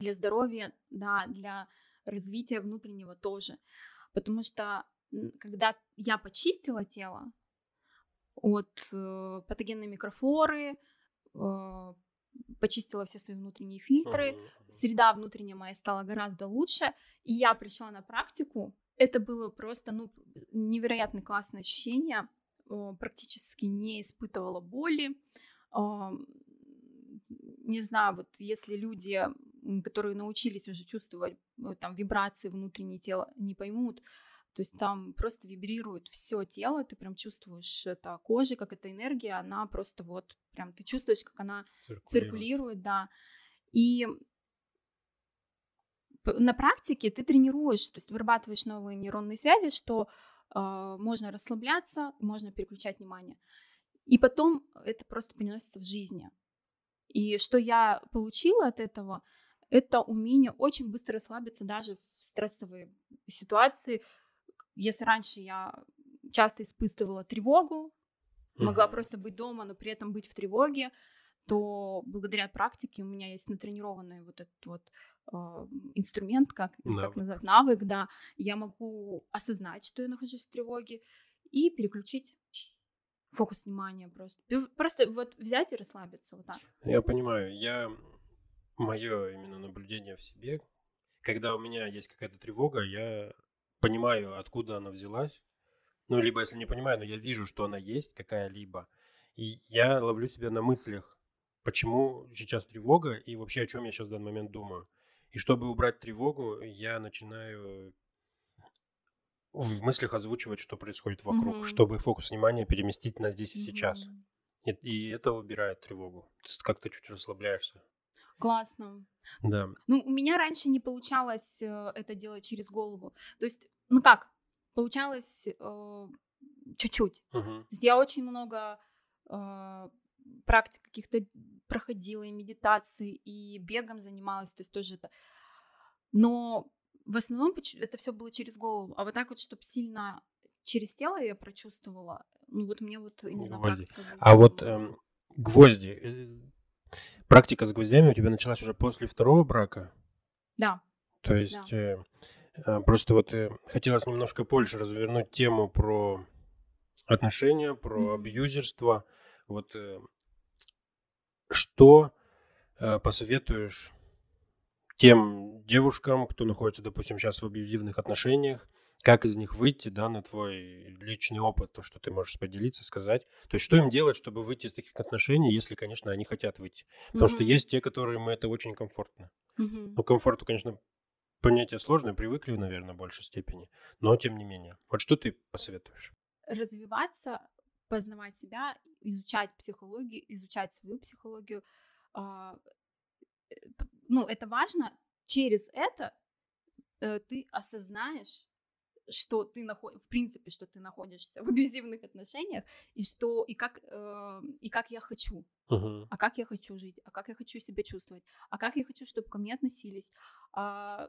S1: для здоровья, да, для развития внутреннего тоже. Потому что когда я почистила тело от э, патогенной микрофлоры, э, почистила все свои внутренние фильтры, среда внутренняя моя стала гораздо лучше, и я пришла на практику. Это было просто, ну, невероятно классное ощущение, практически не испытывала боли. Не знаю, вот если люди, которые научились уже чувствовать э, там вибрации внутреннее тело, не поймут, то есть там просто вибрирует все тело, ты прям чувствуешь это кожей, как эта энергия, она просто вот прям ты чувствуешь, как она циркулирует, циркулирует да. И на практике ты тренируешь, то есть вырабатываешь новые нейронные связи, что э, можно расслабляться, можно переключать внимание. И потом это просто переносится в жизни. И что я получила от этого, это умение очень быстро расслабиться даже в стрессовые ситуации, если раньше я часто испытывала тревогу, могла просто быть дома, но при этом быть в тревоге, то благодаря практике у меня есть натренированный вот этот вот э, инструмент, как, навык. как назвать, навык, да, я могу осознать, что я нахожусь в тревоге, и переключить фокус внимания просто. Просто вот взять и расслабиться вот так.
S2: Я понимаю. Я... Мое именно наблюдение в себе, когда у меня есть какая-то тревога, я понимаю, откуда она взялась. Ну, либо если не понимаю, но я вижу, что она есть какая-либо. И я ловлю себя на мыслях, почему сейчас тревога и вообще о чем я сейчас в данный момент думаю. И чтобы убрать тревогу, я начинаю в мыслях озвучивать, что происходит вокруг, mm-hmm. чтобы фокус внимания переместить на здесь и сейчас. Mm-hmm. И, и это убирает тревогу. То есть как то чуть расслабляешься.
S1: Классно.
S2: Да.
S1: Ну, у меня раньше не получалось э, это делать через голову. То есть, ну как, получалось э, чуть-чуть.
S2: Uh-huh.
S1: То есть я очень много э, практик каких-то проходила, и медитации, и бегом занималась, то есть тоже это. Но в основном это все было через голову. А вот так вот, чтобы сильно через тело я прочувствовала, ну вот мне вот именно гвозди. практика.
S2: А вот эм, гвозди. Э, практика с гвоздями у тебя началась уже после второго брака?
S1: Да.
S2: То есть да. Э, э, просто вот э, хотелось немножко больше развернуть тему про отношения, про mm-hmm. абьюзерство. Вот э, что посоветуешь тем девушкам, кто находится, допустим, сейчас в абьюзивных отношениях, как из них выйти, да, на твой личный опыт, то, что ты можешь поделиться, сказать. То есть, что им делать, чтобы выйти из таких отношений, если, конечно, они хотят выйти. Потому mm-hmm. что есть те, которым это очень комфортно.
S1: Mm-hmm.
S2: Ну, комфорту, конечно, понятие сложное, привыкли, наверное, в большей степени. Но, тем не менее. Вот что ты посоветуешь?
S1: Развиваться, познавать себя, изучать психологию, изучать свою психологию, а, э, ну, это важно, через это э, ты осознаешь, что ты находишься, в принципе, что ты находишься в абьюзивных отношениях, и что, и как, э, и как я хочу,
S2: uh-huh.
S1: а как я хочу жить, а как я хочу себя чувствовать, а как я хочу, чтобы ко мне относились. А,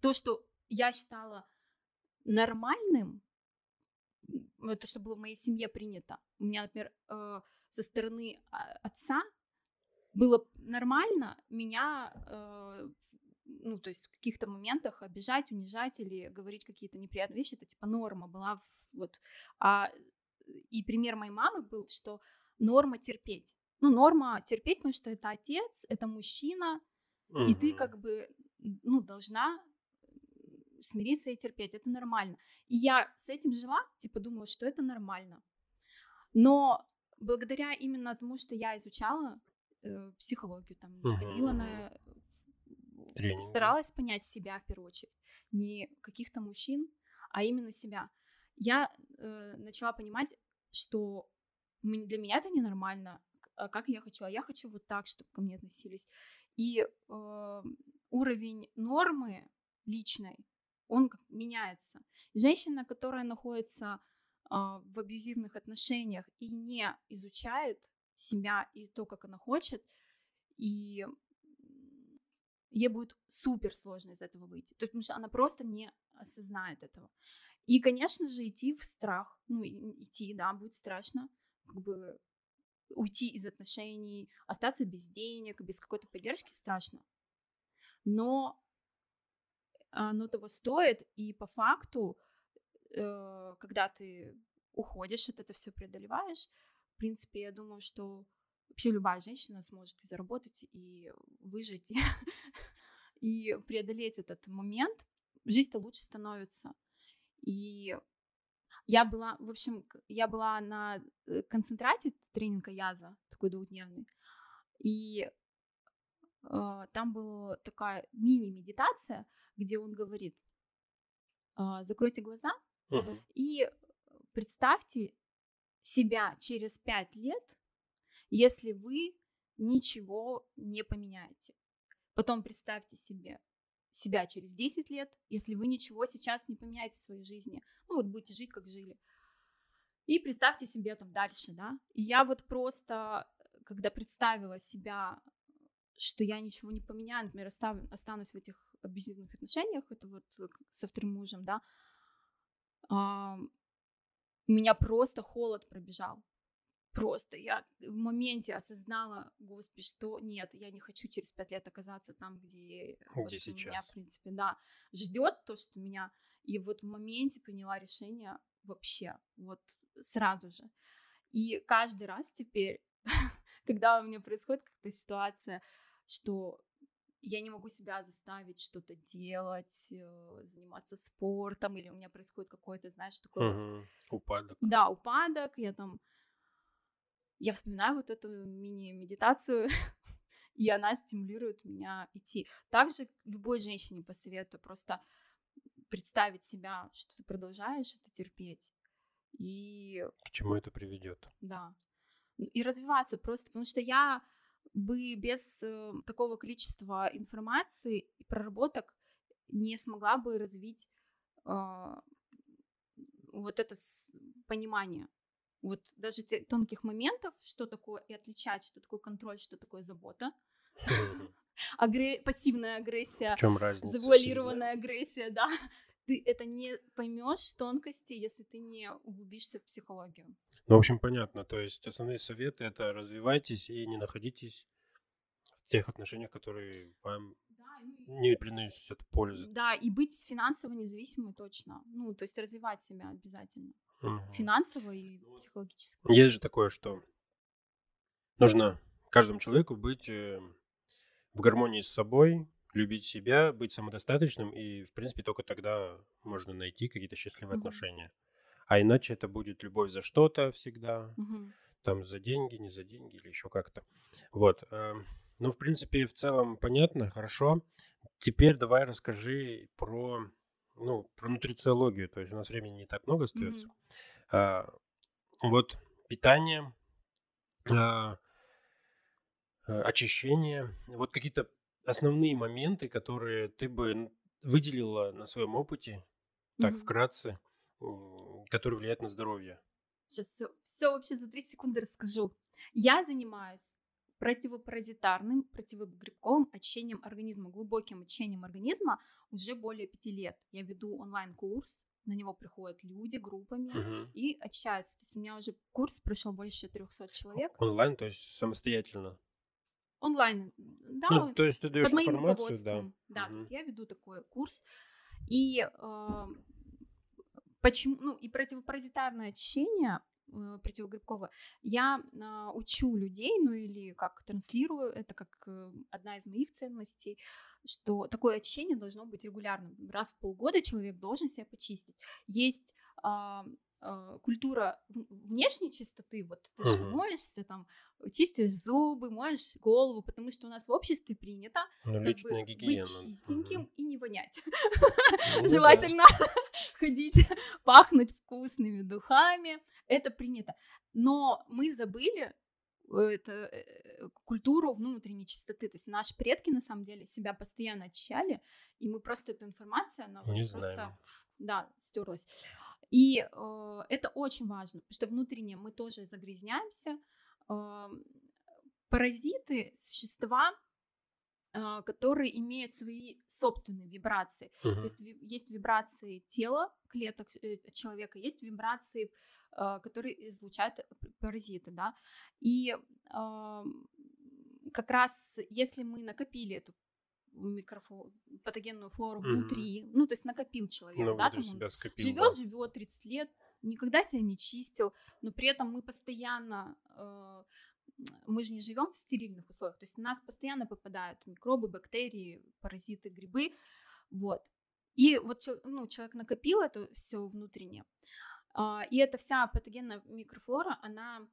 S1: то, что я считала нормальным, это что было в моей семье принято. У меня, например, э, со стороны а, отца было нормально меня, э, ну, то есть в каких-то моментах обижать, унижать или говорить какие-то неприятные вещи, это типа норма была, вот. А, и пример моей мамы был, что норма терпеть. Ну, норма терпеть, потому что это отец, это мужчина, угу. и ты как бы, ну, должна смириться и терпеть, это нормально. И я с этим жила, типа думала, что это нормально. Но благодаря именно тому, что я изучала э, психологию, там, угу. ходила на...
S2: Тренинг.
S1: Старалась понять себя в первую очередь. Не каких-то мужчин, а именно себя. Я э, начала понимать, что для меня это ненормально, а как я хочу, а я хочу вот так, чтобы ко мне относились. И э, уровень нормы личной, он меняется. Женщина, которая находится э, в абьюзивных отношениях и не изучает себя и то, как она хочет, и ей будет супер сложно из этого выйти, потому что она просто не осознает этого. И, конечно же, идти в страх, ну, идти, да, будет страшно, как бы уйти из отношений, остаться без денег, без какой-то поддержки страшно. Но оно того стоит, и по факту, э, когда ты уходишь от это все преодолеваешь, в принципе, я думаю, что вообще любая женщина сможет и заработать, и выжить, (laughs) и преодолеть этот момент. Жизнь-то лучше становится. И я была, в общем, я была на э, концентрате тренинга Яза, такой двухдневный, и там была такая мини-медитация, где он говорит, э, закройте глаза
S2: uh-huh.
S1: и представьте себя через пять лет, если вы ничего не поменяете. Потом представьте себе себя через 10 лет, если вы ничего сейчас не поменяете в своей жизни. Ну вот будете жить, как жили. И представьте себе там дальше, да. И я вот просто, когда представила себя, что я ничего не поменяю, например, останусь в этих абьюзивных отношениях, это вот со вторым мужем, да, у меня просто холод пробежал. просто я в моменте осознала, господи, что нет, я не хочу через пять лет оказаться там, где,
S2: где
S1: вот
S2: сейчас.
S1: меня, в принципе, да, ждет то, что меня, и вот в моменте приняла решение вообще, вот сразу же. И каждый раз теперь, (laughs) когда у меня происходит какая-то ситуация, что я не могу себя заставить что-то делать, э, заниматься спортом, или у меня происходит какой-то, знаешь, такой
S2: угу. вот... упадок.
S1: Да, упадок, я там я вспоминаю вот эту мини-медитацию, (laughs) и она стимулирует меня идти. Также любой женщине посоветую просто представить себя, что ты продолжаешь это терпеть. И...
S2: К чему это приведет?
S1: Да. И развиваться просто, потому что я бы без э, такого количества информации и проработок не смогла бы развить э, вот это понимание вот даже тонких моментов, что такое, и отличать, что такое контроль, что такое забота. (laughs) Агре... Пассивная агрессия,
S2: В чем разница?
S1: завуалированная агрессия, да. Ты это не поймешь тонкости, если ты не углубишься в психологию.
S2: Ну, в общем, понятно. То есть основные советы это развивайтесь и не находитесь в тех отношениях, которые вам не приносят пользы.
S1: Да, и быть финансово независимой точно. Ну, то есть развивать себя обязательно.
S2: Угу.
S1: Финансово и психологически.
S2: Есть же такое, что нужно каждому человеку быть э, в гармонии с собой, любить себя, быть самодостаточным, и, в принципе, только тогда можно найти какие-то счастливые
S1: Мгм.
S2: отношения. А иначе это будет любовь за что-то всегда,
S1: Мгм.
S2: там за деньги, не за деньги или еще как-то. Вот. эм, Ну, в принципе, в целом понятно, хорошо. Теперь давай расскажи про, ну, про нутрициологию. То есть у нас времени не так много остается.
S1: Мгм.
S2: А, вот питание, а, а, очищение, вот какие-то основные моменты, которые ты бы выделила на своем опыте, так
S1: Мгм.
S2: вкратце, которые влияют на здоровье.
S1: Сейчас все, все вообще за три секунды расскажу. Я занимаюсь противопаразитарным, противогрибковым очищением организма, глубоким очищением организма уже более пяти лет. Я веду онлайн-курс, на него приходят люди группами
S2: Мгм.
S1: и очищаются. То есть у меня уже курс прошел больше 300 человек.
S2: Онлайн, то есть самостоятельно.
S1: Онлайн, да,
S2: Ну, то есть ты даешь
S1: под моим
S2: информацию, да.
S1: руководством. Да, то
S2: Мгм.
S1: есть я веду такой курс. И э, почему, ну, и противопаразитарное очищение э, противогрибковое, я э, учу людей, ну или как транслирую, это как э, одна из моих ценностей, что такое очищение должно быть регулярным. Раз в полгода человек должен себя почистить. Есть а, культура внешней чистоты, вот ты же моешься, там, чистишь зубы, моешь голову, потому что у нас в обществе принято
S2: Ну,
S1: как бы
S2: гигиена.
S1: быть чистеньким
S2: Мгм.
S1: и не вонять.
S2: Ну (laughs) да.
S1: Ходить, (laughs) пахнуть вкусными духами. Это принято. Но мы забыли э, это, э, культуру внутренней чистоты. То есть наши предки, на самом деле, себя постоянно очищали, и мы просто эту информацию, она вот
S2: Не
S1: просто,
S2: знаем.
S1: да, стерлась. И э, это очень важно, потому что внутренне мы тоже загрязняемся. Э, паразиты — существа, которые имеют свои собственные вибрации. То
S2: Мгм.
S1: есть есть вибрации тела, клеток э, человека, есть вибрации, э, которые излучают э, паразиты, да. И как раз если мы накопили эту микрофлору, патогенную флору
S2: Мгм.
S1: внутри, ну то есть накопил человек,
S2: Ну,
S1: да, там он
S2: скопил,
S1: живет,
S2: да.
S1: живет 30 лет, никогда себя не чистил, но при этом мы постоянно, э, мы же не живем в стерильных условиях, то есть на нас постоянно попадают микробы, бактерии, паразиты, грибы, вот. И вот ну, человек накопил это все внутренне, а, и эта вся патогенная микрофлора, она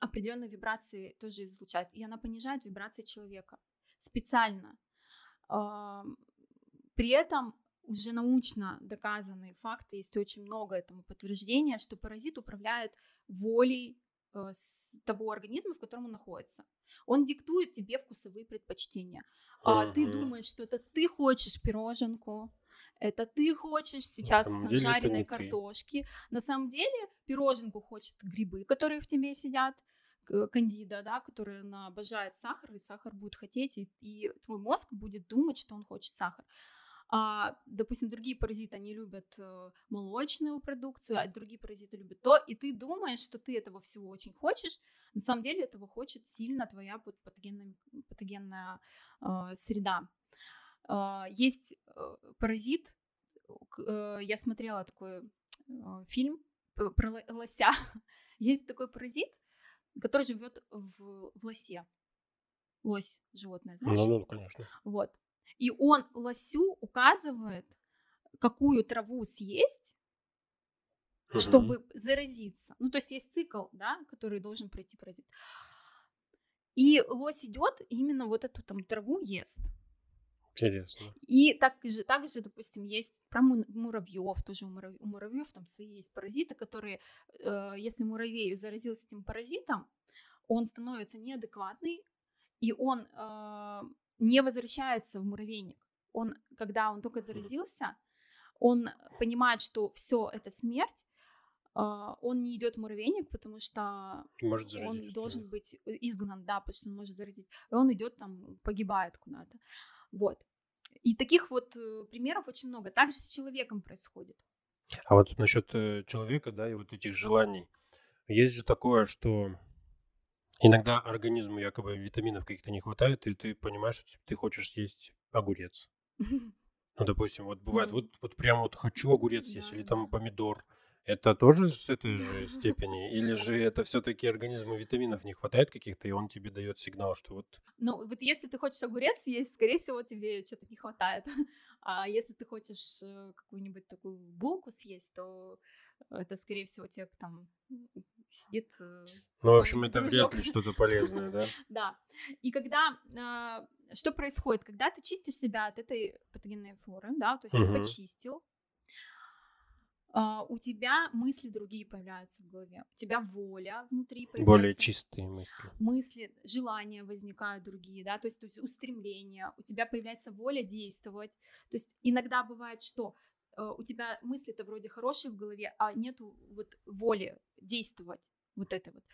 S1: определенные вибрации тоже излучает, и она понижает вибрации человека специально. А, При этом уже научно доказанные факты, есть очень много этому подтверждения, что паразит управляет волей того организма, в котором он находится. Он диктует тебе вкусовые предпочтения. А Ты
S2: Мгм.
S1: думаешь, что это ты хочешь пироженку, это ты хочешь сейчас жареной
S2: не ты.
S1: картошки. На самом деле пироженку хочет грибы, которые в тебе сидят, кандида, да, которая она обожает сахар, и сахар будет хотеть, и, и твой мозг будет думать, что он хочет сахар. А, допустим, другие паразиты, они любят э, молочную продукцию, а другие паразиты любят то, и ты думаешь, что ты этого всего очень хочешь, на самом деле этого хочет сильно твоя патогенная, патогенная э, среда. Э, есть паразит, э, я смотрела такой э, фильм про лося. (laughs) Есть такой паразит, который живет в, в лосе. Лось животное, знаешь?
S2: Ну, ну, конечно.
S1: Вот. И он лосю указывает, какую траву съесть, угу. чтобы заразиться. Ну, то есть есть цикл, да, который должен пройти паразит. И лось идет именно вот эту там траву ест.
S2: Интересно.
S1: И так же, также, допустим, есть про муравьев, тоже у, муравь, у муравьев там свои есть паразиты, которые, э, если муравей заразился этим паразитом, он становится неадекватный, и он э, не возвращается в муравейник. Он, когда он только заразился, он понимает, что все это смерть, Uh, он не идет в муравейник, потому что
S2: может
S1: он должен да. быть изгнан, да, потому что он может заразить. И он идет там, погибает куда-то. Вот. И таких вот э, примеров очень много. Также с человеком происходит.
S2: А вот насчет э, человека, да, и вот этих желаний. Есть же такое, что Иногда организму якобы витаминов каких-то не хватает, и ты понимаешь, что ты хочешь съесть огурец. (laughs) Ну, допустим, вот бывает, вот, вот прям вот хочу огурец съесть, или там помидор. Это тоже с этой же (laughs) степени? Или же это все-таки организму витаминов не хватает каких-то, и он тебе дает сигнал, что вот...
S1: Ну, вот если ты хочешь огурец съесть, скорее всего, тебе что-то не хватает. (laughs) А если ты хочешь э, какую-нибудь такую булку съесть, то это, скорее всего, тебе там сидит... Э,
S2: ну, в общем, это вряд ли что-то полезное, (laughs) да?
S1: Да. И когда... А, что происходит? Когда ты чистишь себя от этой патогенной флоры, да, то есть ты почистил, Uh, у тебя мысли другие появляются в голове, у тебя воля внутри появляется.
S2: Более чистые мысли.
S1: Мысли, желания возникают другие, да, то есть, то есть устремления, у тебя появляется воля действовать. То есть иногда бывает, что у тебя мысли-то вроде хорошие в голове, а нету вот воли действовать, вот это вот.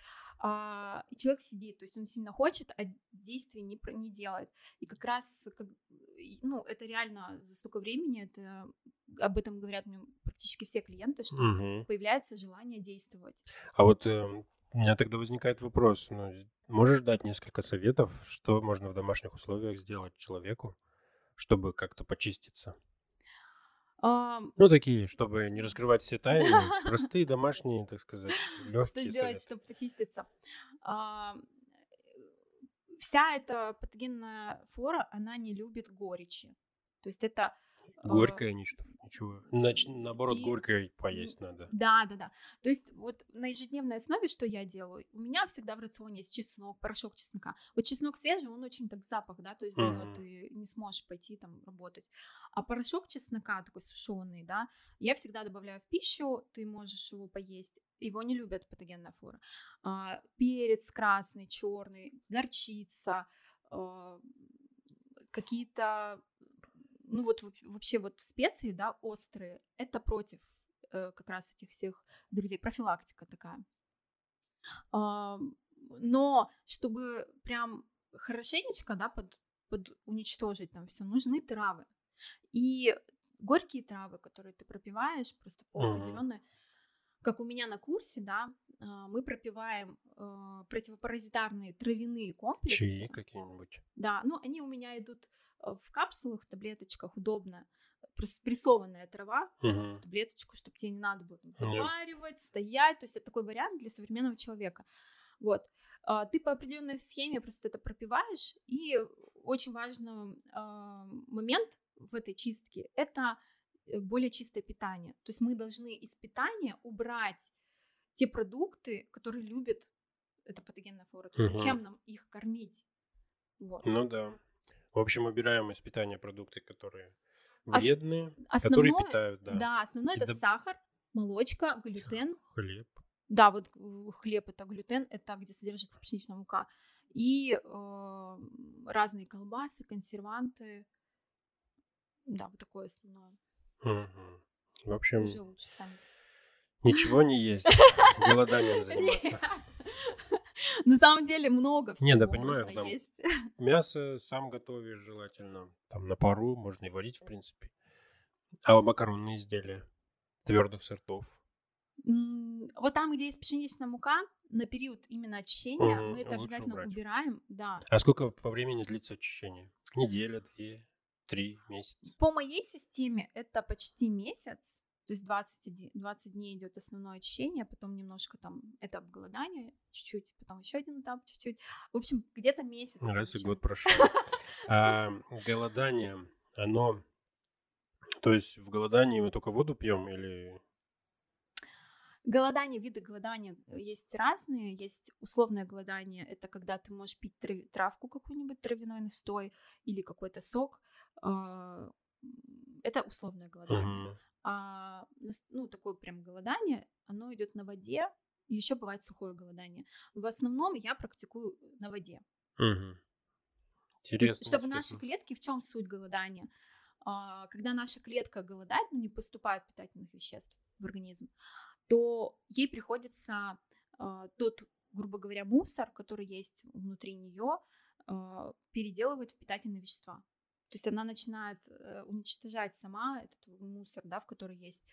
S1: А, человек сидит, то есть он сильно хочет, а действий не, не делает. И как раз, как, ну, это реально за столько времени, это об этом говорят мне практически все клиенты, что угу. появляется желание действовать.
S2: А вот э, у меня тогда возникает вопрос, ну, можешь дать несколько советов, что можно в домашних условиях сделать человеку, чтобы как-то почиститься? Ну, такие, чтобы не раскрывать все тайны, (laughs) простые, домашние, так сказать, легкие
S1: Что сделать, чтобы почиститься? Вся эта патогенная флора, она не любит горечи. То есть это
S2: а, Горькое ничто, ничего. Нач- наоборот, и... горькое поесть надо.
S1: Да, да, да. То есть вот на ежедневной основе, что я делаю, у меня всегда в рационе есть чеснок, порошок чеснока. Вот чеснок свежий, он очень так запах, да, то есть mm-hmm. дает, ты не сможешь пойти там работать. А порошок чеснока такой сушеный, да, я всегда добавляю в пищу, ты можешь его поесть. Его не любят патогенная флора. А, перец красный, черный, горчица, а, какие-то ну вот вообще вот специи, да, острые, это против э, как раз этих всех друзей, профилактика такая. Э, но чтобы прям хорошенечко, да, под, под уничтожить там все, нужны травы. И горькие травы, которые ты пропиваешь, просто по определенной, как у меня на курсе, да, а, мы пропиваем э, противопаразитарные травяные комплексы.
S2: Чаи какие-нибудь.
S1: Да, ну они у меня идут в капсулах, таблеточках удобно прессованная трава угу. в таблеточку, чтобы тебе не надо было там, заваривать, стоять. То есть это такой вариант для современного человека. Вот. А, ты по определенной схеме просто это пропиваешь, и очень важный а, момент в этой чистке — это э, более чистое питание. То есть мы должны из питания убрать те продукты, которые любят эта патогенная флора. То есть угу. зачем нам их кормить?
S2: Вот. Ну да. В общем, убираем из питания продукты, которые вредные, Ос- которые питают, да.
S1: Да, основное это доб... сахар, молочка, глютен.
S2: Хлеб.
S1: Да, вот хлеб это глютен, это где содержится пшеничная мука. И э, разные колбасы, консерванты. Да, вот такое основное.
S2: Угу. В общем,
S1: Уже лучше станет.
S2: Ничего не есть. (laughs) Голоданием заниматься. (laughs)
S1: На самом деле много всего
S2: Не, да, понимаю, там есть. (laughs) Мясо сам готовишь желательно. Там на пару можно и варить, в принципе. А макаронные изделия твердых сортов?
S1: Вот там, где есть пшеничная мука, на период именно очищения
S2: Мгм,
S1: мы это обязательно
S2: убрать.
S1: убираем, да.
S2: А сколько по времени длится очищение? Неделя, две, три, месяц?
S1: По моей системе это почти месяц, то есть 20, иди- 20 дней идет основное очищение, потом немножко там этап голодания, чуть-чуть, потом еще один этап чуть-чуть. В общем, где-то месяц.
S2: Раз и год прошел. А голодание, оно... То есть в голодании мы только воду пьем или...
S1: Голодание, виды голодания э, есть разные. Есть условное голодание, это когда ты можешь пить трав- травку какую-нибудь, травяной настой или какой-то сок. А, Это условное голодание.
S2: Мгм.
S1: А ну, такое прям голодание, оно идет на воде, и еще бывает сухое голодание. В основном я практикую на воде.
S2: Мгм.
S1: То есть,
S2: Интересно.
S1: чтобы наши
S2: интересно.
S1: клетки, в чем суть голодания? А, Когда наша клетка голодает, но не поступает питательных веществ в организм, то ей приходится а, тот, грубо говоря, мусор, который есть внутри нее, переделывать в питательные вещества. То есть она начинает э, уничтожать сама этот мусор, да, в который есть.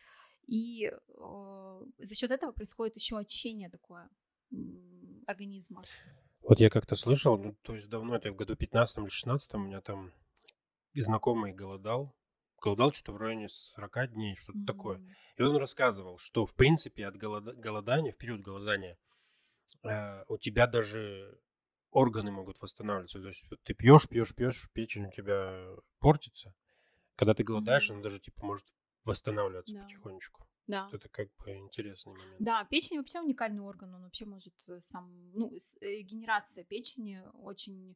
S1: И э, за счет этого происходит еще очищение такое организма.
S2: Вот я как-то слышал, ну, то есть давно, это в году 15 или 16 у меня там знакомый голодал. Голодал что-то в районе 40 дней, что-то такое.
S1: Мгм.
S2: И он рассказывал, что в принципе от голода- голодания, в период голодания, э, у тебя даже органы могут восстанавливаться. То есть вот ты пьешь, пьешь, пьешь, печень у тебя портится. Когда ты голодаешь,
S1: Мгм.
S2: она даже типа может восстанавливаться
S1: Да.
S2: потихонечку.
S1: Да.
S2: Это как бы интересный момент.
S1: Да, печень вообще уникальный орган, он вообще может э, сам, ну, э, регенерация печени очень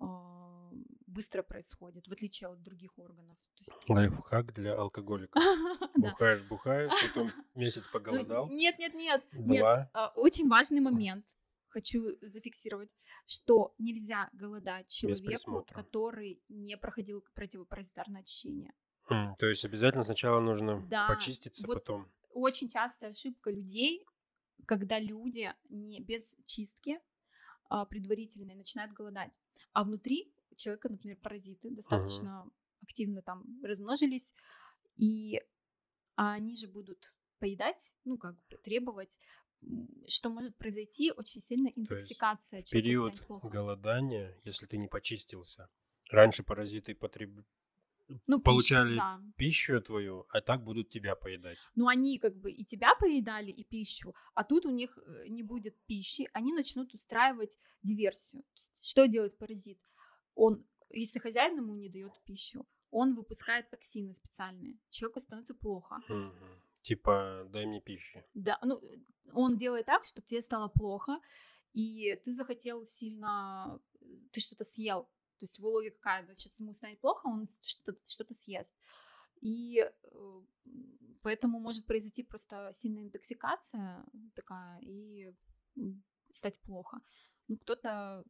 S1: а, быстро происходит, в отличие от других органов. То есть- (laughs)
S2: Лайфхак для алкоголиков. (laughs)
S1: Да.
S2: Бухаешь, бухаешь, потом (laughs) месяц
S1: Ну,
S2: поголодал.
S1: Нет, нет, нет, нет.
S2: Два.
S1: А, Очень важный момент. Хочу зафиксировать, что нельзя голодать человеку, который не проходил противопаразитарное очищение.
S2: М, То есть обязательно сначала нужно
S1: Да,
S2: почиститься,
S1: вот
S2: потом.
S1: очень частая ошибка людей, когда люди не без чистки а, предварительной начинают голодать, а внутри человека, например, паразиты достаточно активно там размножились, и они же будут поедать, ну как бы требовать, что может произойти очень сильно интоксикация. человеку
S2: Период
S1: станет плохо.
S2: голодания, если ты не почистился. Раньше паразиты потреб...
S1: Ну,
S2: получали
S1: да.
S2: пищу твою, а так будут тебя поедать.
S1: Ну, они как бы и тебя поедали, и пищу, а тут у них э, не будет пищи, они начнут устраивать диверсию. То есть что делает паразит? Он, если хозяин ему не дает пищу, он выпускает токсины специальные. Человеку становится плохо.
S2: Мгм. Типа, дай мне пищи.
S1: Да, ну, он делает так, чтобы тебе стало плохо, и ты захотел сильно, ты что-то съел. То есть его логика какая, да, сейчас ему станет плохо, он что-то что съест. И э, поэтому может произойти просто сильная интоксикация такая и стать плохо. Ну, кто-то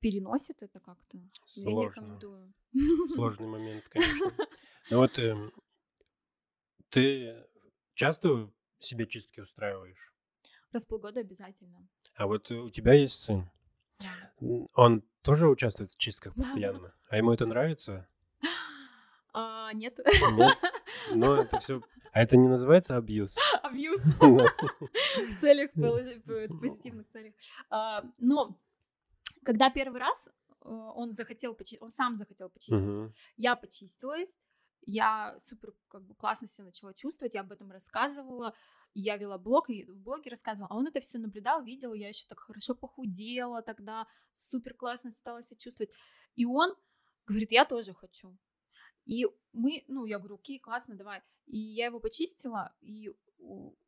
S1: переносит это как-то. Я не
S2: Сложно.
S1: рекомендую.
S2: Сложный момент, (laughs) конечно. Ну вот эм, ты часто себе чистки устраиваешь?
S1: Раз в полгода обязательно.
S2: А вот у тебя есть сын.
S1: Да.
S2: Он тоже участвует в чистках постоянно? А ему это нравится? (gasps)
S1: А, нет.
S2: Нет? (laughs) Но это все... А это не называется абьюз? (laughs)
S1: Абьюз. (laughs)
S2: Ну,
S1: в целях, в позитивных целях. А, Но когда первый раз э, он захотел, он сам захотел почиститься, я почистилась, я супер как бы классно себя начала чувствовать, я об этом рассказывала, я вела блог, и в блоге рассказывала, а он это все наблюдал, видел, я еще так хорошо похудела тогда, супер классно стала себя чувствовать, и он говорит, я тоже хочу. И мы, ну, я говорю, окей, классно, давай. И я его почистила, и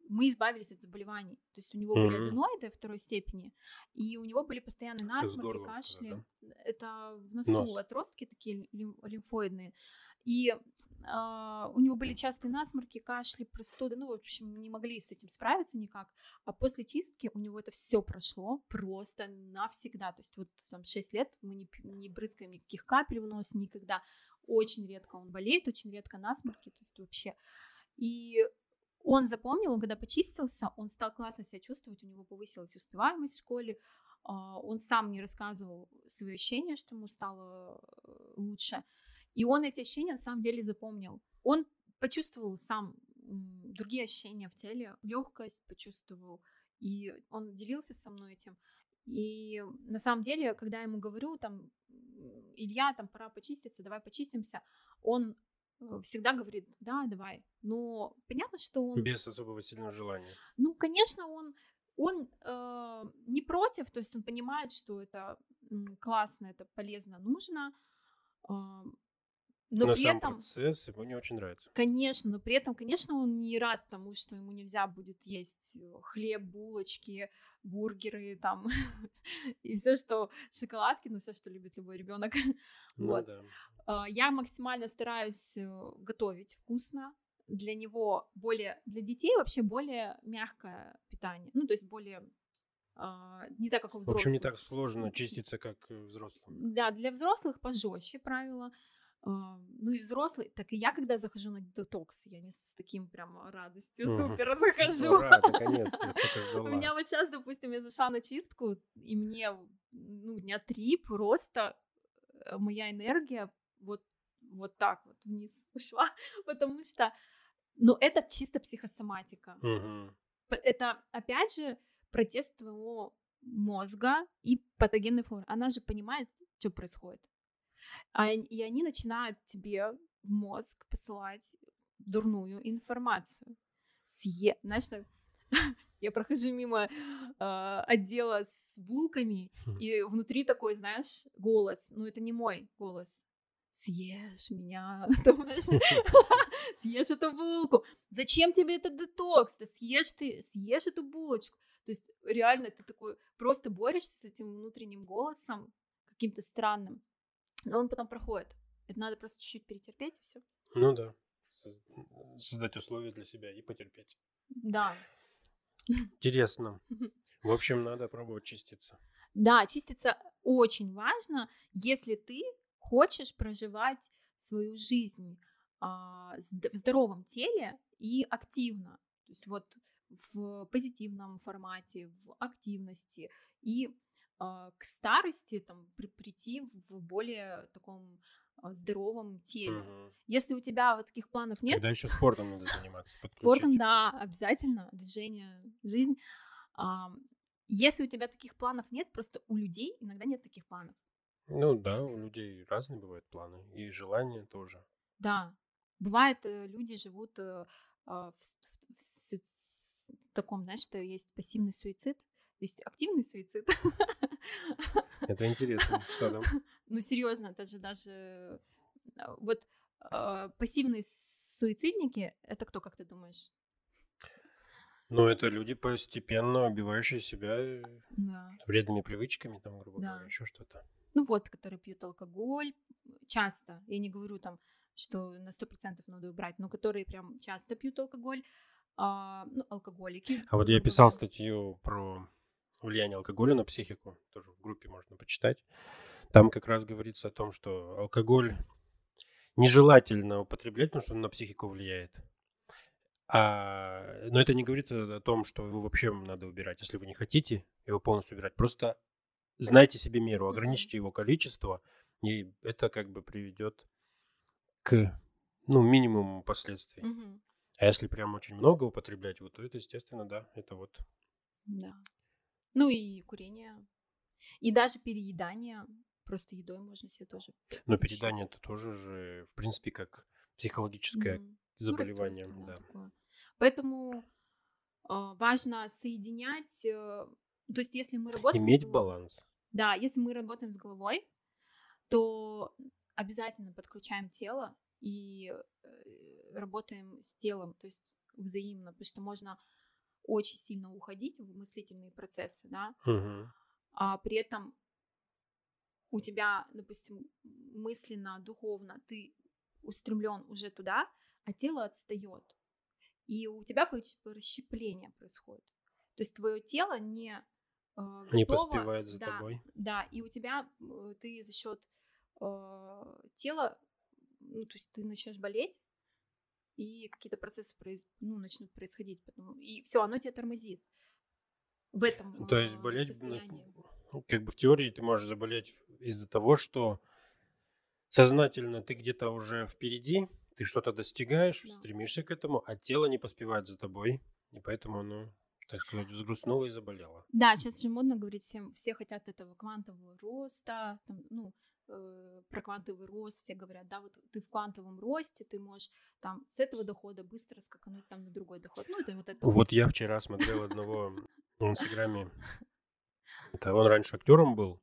S1: мы избавились от заболеваний. То есть у него были
S2: Мгм.
S1: аденоиды второй степени, и у него были постоянные насморки, кашли.
S2: кстати,
S1: Это в носу
S2: Нос.
S1: отростки такие лим- лимфоидные. И а, у него были частые насморки, кашли, простуды. Ну, в общем, не могли с этим справиться никак. А после чистки у него это все прошло просто навсегда. То есть вот там 6 лет мы не, не брызгаем никаких капель в нос никогда. Очень редко он болеет, очень редко насморки, то есть вообще. И он запомнил, когда почистился, он стал классно себя чувствовать, у него повысилась успеваемость в школе, а, он сам не рассказывал свои ощущения, что ему стало э, лучше. И он эти ощущения на самом деле запомнил. Он почувствовал сам другие ощущения в теле, легкость почувствовал, и он делился со мной этим. И на самом деле, когда я ему говорю, там, Илья, там, пора почиститься, давай почистимся, он э, всегда говорит, да, давай. Но понятно, что он...
S2: Без особого сильного желания.
S1: Ну, конечно, он, он э, не против, то есть он понимает, что это классно, это полезно, нужно. Э,
S2: но, но при сам этом... процесс ему не очень нравится.
S1: Конечно, но при этом, конечно, он не рад тому, что ему нельзя будет есть э, хлеб, булочки, бургеры там (laughs) и все, что шоколадки, ну все, что любит любой ребенок. (laughs)
S2: Ну, вот. Да.
S1: А, я максимально стараюсь э, готовить вкусно. Для него более, для детей вообще более мягкое питание, ну то есть более Uh, не так, как у взрослых.
S2: В общем, не так сложно чиститься, как взрослым.
S1: Да, для взрослых пожестче правила. Uh, ну и взрослый, так и я, когда захожу на детокс, я не с таким прям радостью uh-huh. супер (laughs) захожу.
S2: Ура, наконец-то, (laughs)
S1: У меня вот сейчас, допустим, я зашла на чистку, и мне, ну, дня три просто э, моя энергия вот, вот так вот вниз (laughs) ушла, потому что, ну, это чисто психосоматика.
S2: Uh-huh.
S1: Это, опять же, протест твоего мозга и патогенной флоры. Она же понимает, что происходит. А, и они начинают тебе в мозг посылать дурную информацию. Съе... Знаешь, (laughs) я прохожу мимо э, отдела с булками, хм. и внутри такой, знаешь, голос. Ну, это не мой голос. Съешь меня, (laughs) (laughs) съешь эту булку. Зачем тебе этот детокс? Ты съешь ты, съешь эту булочку. То есть реально ты такой просто борешься с этим внутренним голосом каким-то странным, но он потом проходит. Это надо просто чуть-чуть перетерпеть и все.
S2: Ну да, создать условия для себя и потерпеть.
S1: Да.
S2: Интересно. (laughs) В общем, надо пробовать чиститься.
S1: Да, чиститься очень важно, если ты хочешь проживать свою жизнь а, в здоровом теле и активно. То есть вот в позитивном формате, в активности и к старости там при, прийти в более таком э, здоровом теле.
S2: Угу.
S1: Если у тебя вот таких планов нет,
S2: тогда еще спортом надо заниматься. (laughs)
S1: Спортом, да, обязательно движение, жизнь. А, если у тебя таких планов нет, просто у людей иногда нет таких планов.
S2: Ну да, у людей разные бывают планы и желания тоже.
S1: Да, бывает, э, люди живут э, а, в, в, в таком, знаешь, что есть пассивный суицид, есть активный суицид.
S2: Это интересно. Что там? (laughs)
S1: Ну, серьезно, это же даже... А, вот э, пассивные суицидники, это кто, как ты думаешь?
S2: Ну, это люди постепенно убивающие себя
S1: э, да.
S2: вредными привычками, там, грубо да. говоря, еще что-то.
S1: Ну вот, которые пьют алкоголь часто. Я не говорю там, что на сто процентов надо убрать, но которые прям часто пьют алкоголь, а, ну, алкоголики.
S2: А вот я писал статью про влияние алкоголя на психику, тоже в группе можно почитать. Там как раз говорится о том, что алкоголь нежелательно употреблять, потому что он на психику влияет. А, но это не говорит о том, что его вообще надо убирать. Если вы не хотите его полностью убирать, просто знайте себе меру, ограничьте его количество, и это как бы приведет к ну, минимуму последствий.
S1: Mm-hmm.
S2: А если прям очень много употреблять, вот, то это, естественно, да, это вот...
S1: Да. Ну и курение. И даже переедание. Просто едой можно себе тоже.
S2: Но переедание это тоже же, в принципе, как психологическое mm-hmm. заболевание. Ну, да. Такое.
S1: Поэтому э, важно соединять... Э, то есть если мы работаем...
S2: Иметь баланс.
S1: Да, если мы работаем с головой, то обязательно подключаем тело и э, работаем с телом, то есть взаимно, потому что можно очень сильно уходить в мыслительные процессы, да,
S2: угу.
S1: а при этом у тебя, допустим, мысленно, духовно ты устремлен уже туда, а тело отстает. И у тебя расщепление происходит. То есть твое тело не э, готово,
S2: не поспевает за
S1: да,
S2: тобой.
S1: Да, и у тебя э, ты за счет э, тела ну, то есть ты начнешь болеть, и какие-то процессы произ... ну, начнут происходить, потом... и все, оно тебя тормозит в этом
S2: То есть болеть, ну, состоянии. Ну, как бы в теории ты можешь заболеть из-за того, что сознательно ты где-то уже впереди, ты что-то достигаешь,
S1: Да.
S2: стремишься к этому, а тело не поспевает за тобой, и поэтому оно, так сказать, взгрустнуло и заболело.
S1: Да, сейчас же модно говорить всем, все хотят этого квантового роста, там, ну, про квантовый рост все говорят, да, вот ты в квантовом росте, ты можешь там с этого дохода быстро скакануть там на другой доход. Ну, это вот это вот.
S2: Вот я вчера смотрел одного в Инстаграме. Это он раньше актером был.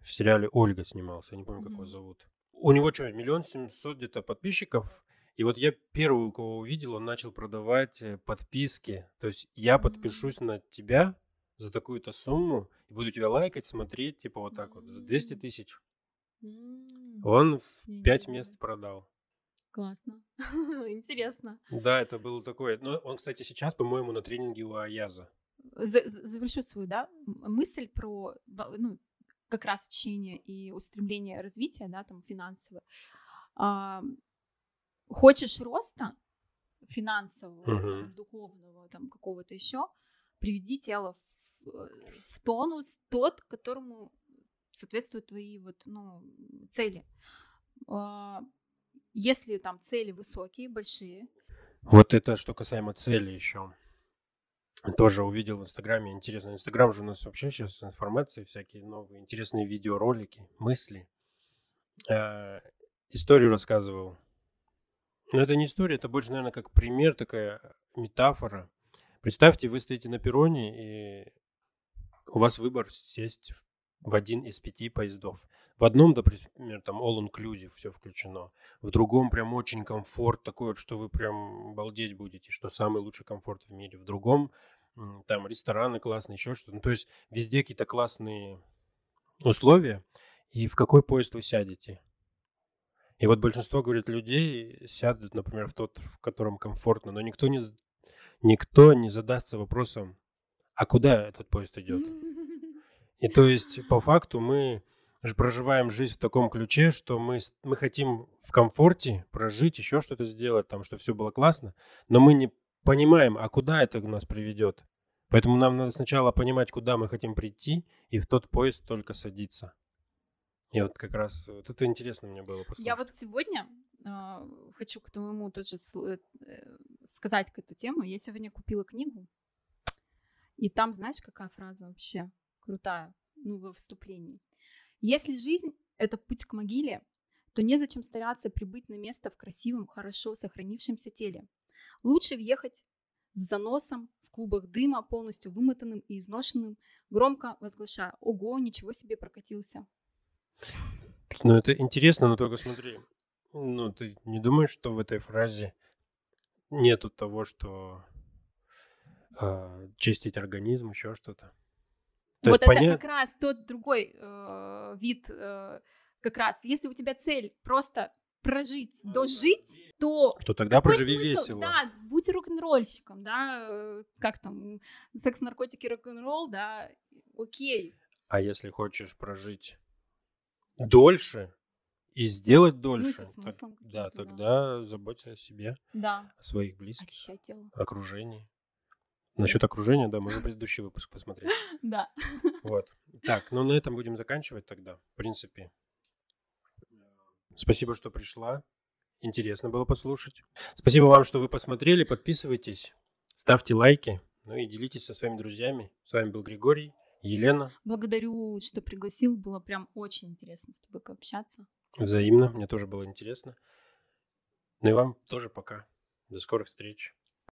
S2: В сериале Ольга снимался. Я не помню, как его зовут. У него что, миллион семьсот где-то подписчиков. И вот я первую, кого увидел, он начал продавать э, подписки. То есть я подпишусь на тебя за такую-то сумму и буду тебя лайкать, смотреть, типа вот так вот, за 200
S1: М.
S2: тысяч. Он в
S1: Не, не
S2: 5
S1: знаю.
S2: мест продал.
S1: Классно. (laughs) Интересно.
S2: Да, это было такое. Но он, кстати, сейчас, по-моему, на тренинге у Аяза.
S1: За- за- Завершу свою, да, мысль про, ну, как раз учение и устремление развития, да, там, финансовое. А, Хочешь роста финансового,
S2: Мгм.
S1: там, духовного, там, какого-то еще, приведи тело в, э, в тонус тот, которому соответствуют твои вот, ну, цели. А, Если там цели высокие, большие,
S2: Вот это что касаемо цели еще. Тоже увидел в Инстаграме. Интересно, Инстаграм же у нас вообще сейчас информации, всякие новые интересные видеоролики, мысли. Э, Историю рассказывал. Но это не история, это больше, наверное, как пример, такая метафора. Представьте, вы стоите на перроне, и у вас выбор сесть в- в один из пяти поездов. В одном, например, там all inclusive, все включено. В другом прям очень комфорт такой, вот, что вы прям балдеть будете, что самый лучший комфорт в мире. В другом там рестораны классные, еще что-то. Ну, то есть везде какие-то классные условия. И в какой поезд вы сядете? И вот большинство, говорит, людей сядут, например, в тот, в котором комфортно, но никто не, никто не задастся вопросом, а куда этот поезд идет? И то есть, по факту, мы проживаем жизнь в таком ключе, что мы, мы хотим в комфорте прожить, еще что-то сделать, там, чтобы все было классно, но мы не понимаем, а куда это нас приведет. Поэтому нам надо сначала понимать, куда мы хотим прийти, и в тот поезд только садиться. И вот как раз вот это интересно мне было послушать.
S1: Я вот сегодня а, хочу к твоему тоже э, сказать к эту тему. Я сегодня купила книгу, и там, знаешь, какая фраза вообще крутая, ну, во вступлении. Если жизнь — это путь к могиле, то незачем стараться прибыть на место в красивом, хорошо сохранившемся теле. Лучше въехать с заносом, в клубах дыма, полностью вымотанным и изношенным, громко возглашая «Ого, ничего себе прокатился!»
S2: Ну, это интересно, но только смотри. Ну, ты не думаешь, что в этой фразе нету того, что а, чистить организм, еще что-то? То
S1: вот это
S2: понят-
S1: как раз тот другой э, вид, э, как раз, если у тебя цель просто прожить, дожить, то
S2: то тогда проживи
S1: смысл?
S2: весело.
S1: Да, будь рок-н-ролльщиком, да, э, как там, секс, наркотики, рок-н-ролл, да, окей.
S2: А если хочешь прожить дольше и сделать дольше,
S1: Ну,
S2: так- да,
S1: каким-то, да.
S2: тогда заботься о себе,
S1: Да,
S2: о своих близких,
S1: тело.
S2: окружении. Насчет окружения, да, можно предыдущий выпуск посмотреть. (laughs)
S1: Да.
S2: Вот. Так, ну на этом будем заканчивать тогда. В принципе. Спасибо, что пришла. Интересно было послушать. Спасибо вам, что вы посмотрели. Подписывайтесь, ставьте лайки, ну и делитесь со своими друзьями. С вами был Григорий, Елена.
S1: Благодарю, что пригласил, было прям очень интересно с тобой пообщаться.
S2: Взаимно. Мне тоже было интересно. Ну и вам тоже пока. До скорых встреч.